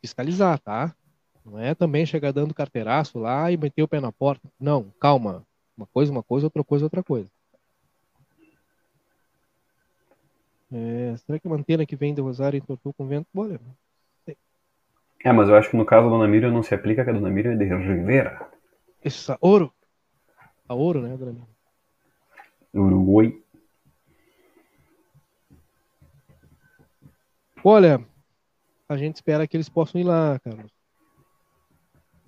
Fiscalizar, tá? Não é também chegar dando carteiraço lá e meter o pé na porta. Não, calma. Uma coisa, uma coisa, outra coisa, outra coisa. É, será que a antena que vem do Rosário entortou com vento? Olha, é, mas eu acho que no caso da Dona Miriam não se aplica, que a Dona Miriam é de Rivera. Isso, ouro. A ouro, né, Dona Miriam? Uruguai. Olha, a gente espera que eles possam ir lá, Carlos.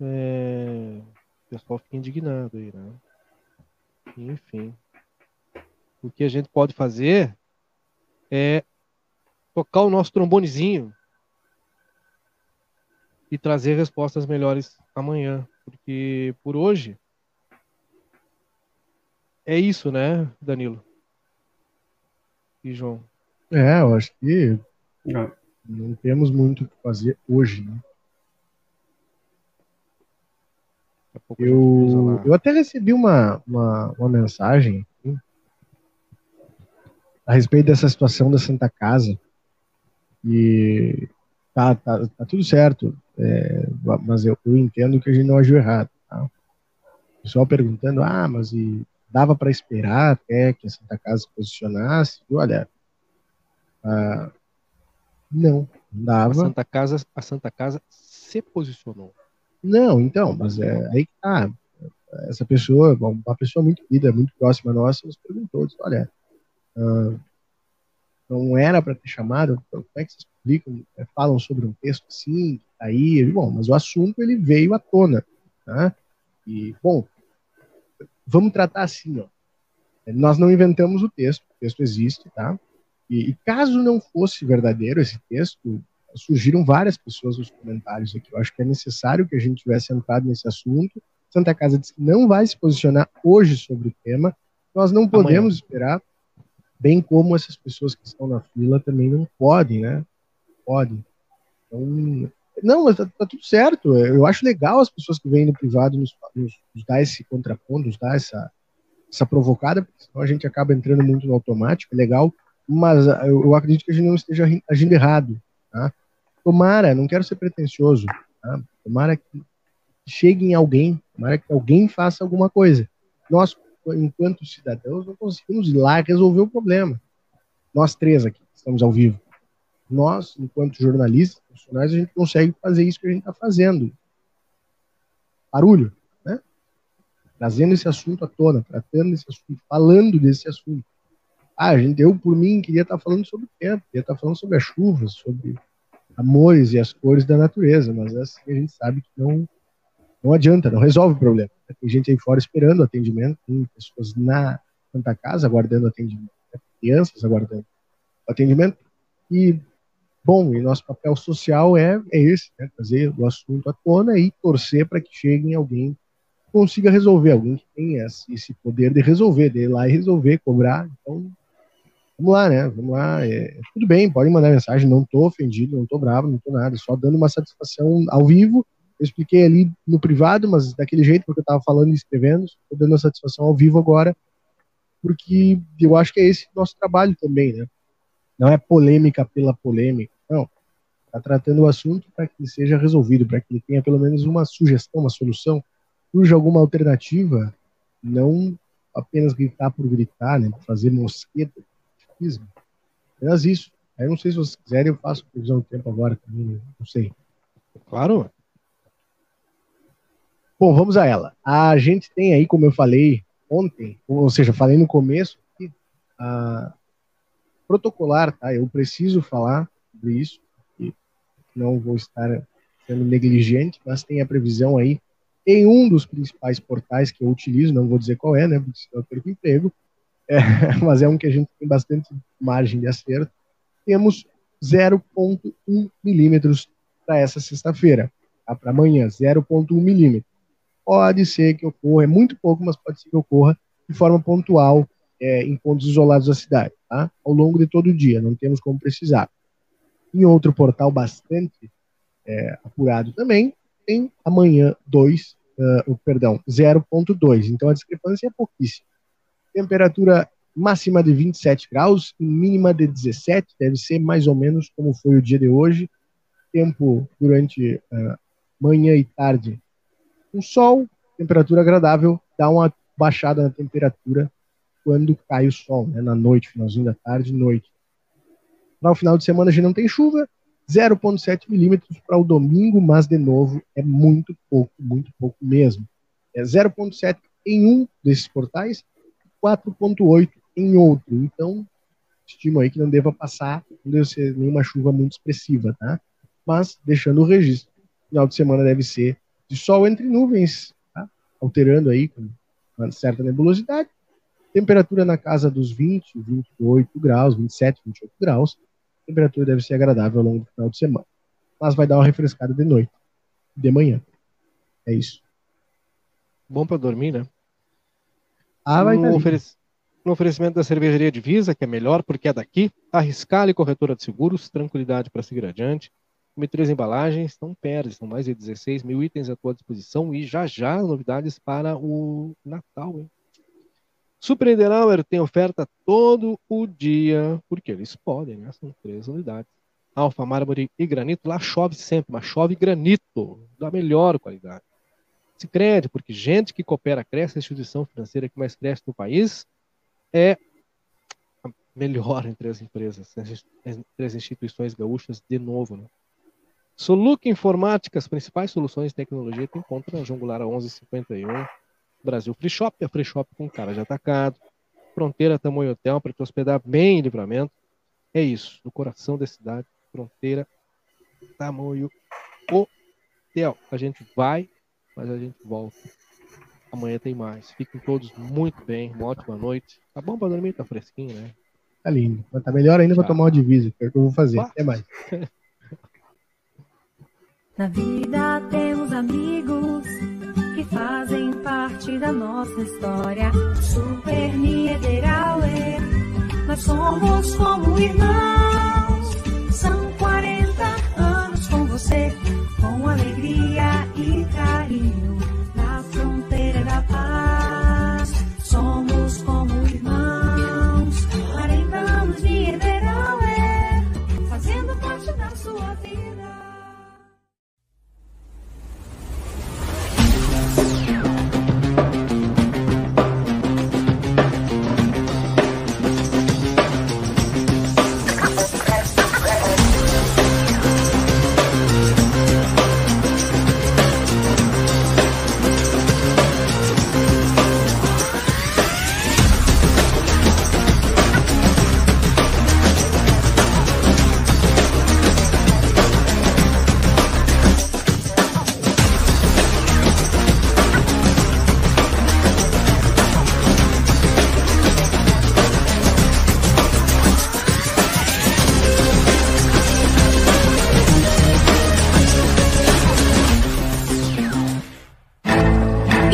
É... O pessoal fica indignado aí, né? Enfim. O que a gente pode fazer é tocar o nosso trombonezinho e trazer respostas melhores amanhã. Porque por hoje é isso, né, Danilo? E João? É, eu acho que não, não temos muito o que fazer hoje, né? Eu, eu até recebi uma, uma, uma mensagem a respeito dessa situação da Santa Casa. E tá, tá, tá tudo certo, é, mas eu, eu, entendo que a gente não agiu errado. Tá? O pessoal perguntando, ah, mas e dava para esperar até que a Santa Casa se posicionasse? E olha, ah, não, não dava. A Santa Casa, a Santa Casa se posicionou. Não, então, mas é aí que tá. Essa pessoa, uma pessoa muito querida, muito próxima nossa, nos perguntou, disse, olha, uh, não era para ter chamado, como é que vocês publicam, é, falam sobre um texto assim, tá aí, bom, mas o assunto ele veio à tona, né? E, bom, vamos tratar assim, ó. Nós não inventamos o texto, o texto existe, tá? E, e caso não fosse verdadeiro esse texto, surgiram várias pessoas nos comentários aqui. Eu acho que é necessário que a gente tivesse entrado nesse assunto. Santa Casa disse que não vai se posicionar hoje sobre o tema. Nós não podemos Amanhã. esperar, bem como essas pessoas que estão na fila também não podem, né? Podem. Então, não, mas tá, tá, tudo certo. Eu acho legal as pessoas que vêm no privado nos, nos, nos dar esse contraponto, nos dar essa, essa provocada, porque senão a gente acaba entrando muito no automático, é legal, mas eu, eu acredito que a gente não esteja agindo errado. Tá? Tomara, não quero ser pretencioso, tá? tomara que chegue em alguém, tomara que alguém faça alguma coisa. Nós, enquanto cidadãos, não conseguimos ir lá resolver o problema. Nós três aqui, estamos ao vivo. Nós, enquanto jornalistas profissionais, a gente consegue fazer isso que a gente está fazendo. Barulho, né? Trazendo esse assunto à tona, tratando esse assunto, falando desse assunto. Ah, gente, eu, por mim, queria estar tá falando sobre o tempo, queria estar tá falando sobre a chuva, sobre amores e as cores da natureza, mas assim a gente sabe que não, não adianta, não resolve o problema. Tem gente aí fora esperando atendimento, tem pessoas na Santa Casa aguardando atendimento, né? crianças aguardando atendimento, e, bom, e nosso papel social é, é esse, né? trazer o assunto à tona e torcer para que chegue alguém que consiga resolver, alguém que tenha esse poder de resolver, de ir lá e resolver, cobrar, então Vamos lá, né? Vamos lá. É, tudo bem, podem mandar mensagem, não tô ofendido, não tô bravo, não tô nada, só dando uma satisfação ao vivo. Eu expliquei ali no privado, mas daquele jeito, porque eu tava falando e escrevendo, tô dando uma satisfação ao vivo agora, porque eu acho que é esse nosso trabalho também, né? Não é polêmica pela polêmica, não. Tá tratando o assunto para que ele seja resolvido, para que ele tenha pelo menos uma sugestão, uma solução, surja alguma alternativa, não apenas gritar por gritar, né? Fazer mosqueta, anarquismo. Apenas isso. Aí não sei se vocês quiserem, eu faço previsão do tempo agora também, não sei. Claro. Bom, vamos a ela. A gente tem aí, como eu falei ontem, ou seja, falei no começo, a protocolar, tá? Eu preciso falar sobre isso, não vou estar sendo negligente, mas tem a previsão aí em um dos principais portais que eu utilizo, não vou dizer qual é, né? Porque senão eu perco emprego, é, *laughs* mas é um que a gente tem bastante margem de acerto. Temos 0,1 milímetros para essa sexta-feira, tá? para amanhã, 0,1 milímetro. Pode ser que ocorra, é muito pouco, mas pode ser que ocorra de forma pontual é, em pontos isolados da cidade, tá? ao longo de todo o dia, não temos como precisar. Em outro portal bastante é, apurado também, tem amanhã 2, uh, perdão, 0,2. Então a discrepância é pouquíssima temperatura máxima de 27 graus e mínima de 17, deve ser mais ou menos como foi o dia de hoje. Tempo durante uh, manhã e tarde um sol, temperatura agradável, dá uma baixada na temperatura quando cai o sol, né, na noite, finalzinho da tarde, noite. Para o final de semana a gente não tem chuva, 0,7 milímetros para o domingo, mas de novo é muito pouco, muito pouco mesmo. É 0,7 em um desses portais, 4,8 em outro. Então, estimo aí que não deva passar, não deve ser nenhuma chuva muito expressiva, tá? Mas, deixando o registro, final de semana deve ser de sol entre nuvens, tá? alterando aí com uma certa nebulosidade. Temperatura na casa dos 20, 28 graus, 27, 28 graus. temperatura deve ser agradável ao longo do final de semana. Mas vai dar uma refrescada de noite, de manhã. É isso. Bom para dormir, né? Ah, vai no, oferec... no oferecimento da cervejaria Divisa, que é melhor porque é daqui, Arriscale Corretora de Seguros, tranquilidade para seguir adiante. M3 Embalagens, não perde, são mais de 16 mil itens à tua disposição e já já novidades para o Natal. Hein? Super Niederauer tem oferta todo o dia, porque eles podem, né? São três unidades. Alfa, mármore e granito, lá chove sempre, mas chove granito, da melhor qualidade. Se crede, porque gente que coopera, cresce, a instituição financeira que mais cresce no país é a melhor entre as empresas, entre as instituições gaúchas, de novo, né? Soluc Informática, as principais soluções de tecnologia que encontra na Jungular 1151. Brasil Free Shop, a Free Shop com cara de atacado. Fronteira Tamanho Hotel para te hospedar bem em livramento. É isso, no coração da cidade. Fronteira Tamanho Hotel. A gente vai, mas a gente volta. Amanhã tem mais. Fiquem todos muito bem. Uma ótima noite. Tá bom para dormir? Tá fresquinho, né? Tá lindo. Tá melhor ainda para tomar uma divisa, que é o que eu vou fazer. Até mais. *laughs* Na vida temos amigos que fazem parte da nossa história. Super Niederauer, nós somos como irmãos. São 40 anos com você, com alegria e carinho.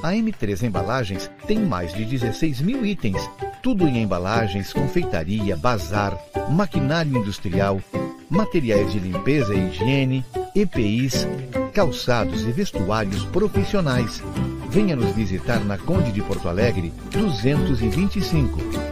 A M3 Embalagens tem mais de 16 mil itens, tudo em embalagens, confeitaria, bazar, maquinário industrial, materiais de limpeza e higiene, EPIs, calçados e vestuários profissionais. Venha nos visitar na Conde de Porto Alegre, 225.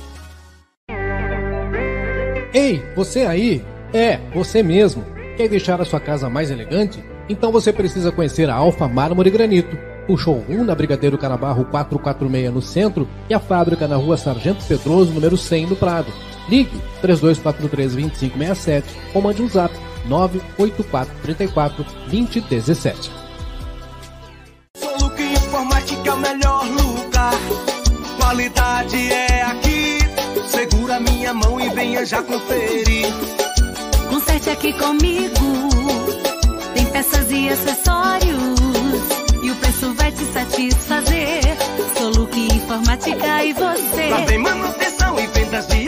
Ei, você aí! É, você mesmo. Quer deixar a sua casa mais elegante? Então você precisa conhecer a Alfa Mármore Granito o showroom na Brigadeiro Canabarro 446 no centro e a fábrica na rua Sargento Pedroso, número 100 no Prado. Ligue 3243-2567 ou mande um zap 98434 2017. Soluque Informática é o melhor lugar. Qualidade é aqui. Minha mão e venha já conferir. Conserte aqui comigo. Tem peças e acessórios. E o preço vai te satisfazer. Soluque Informática e você. Lá tem manutenção e vendas de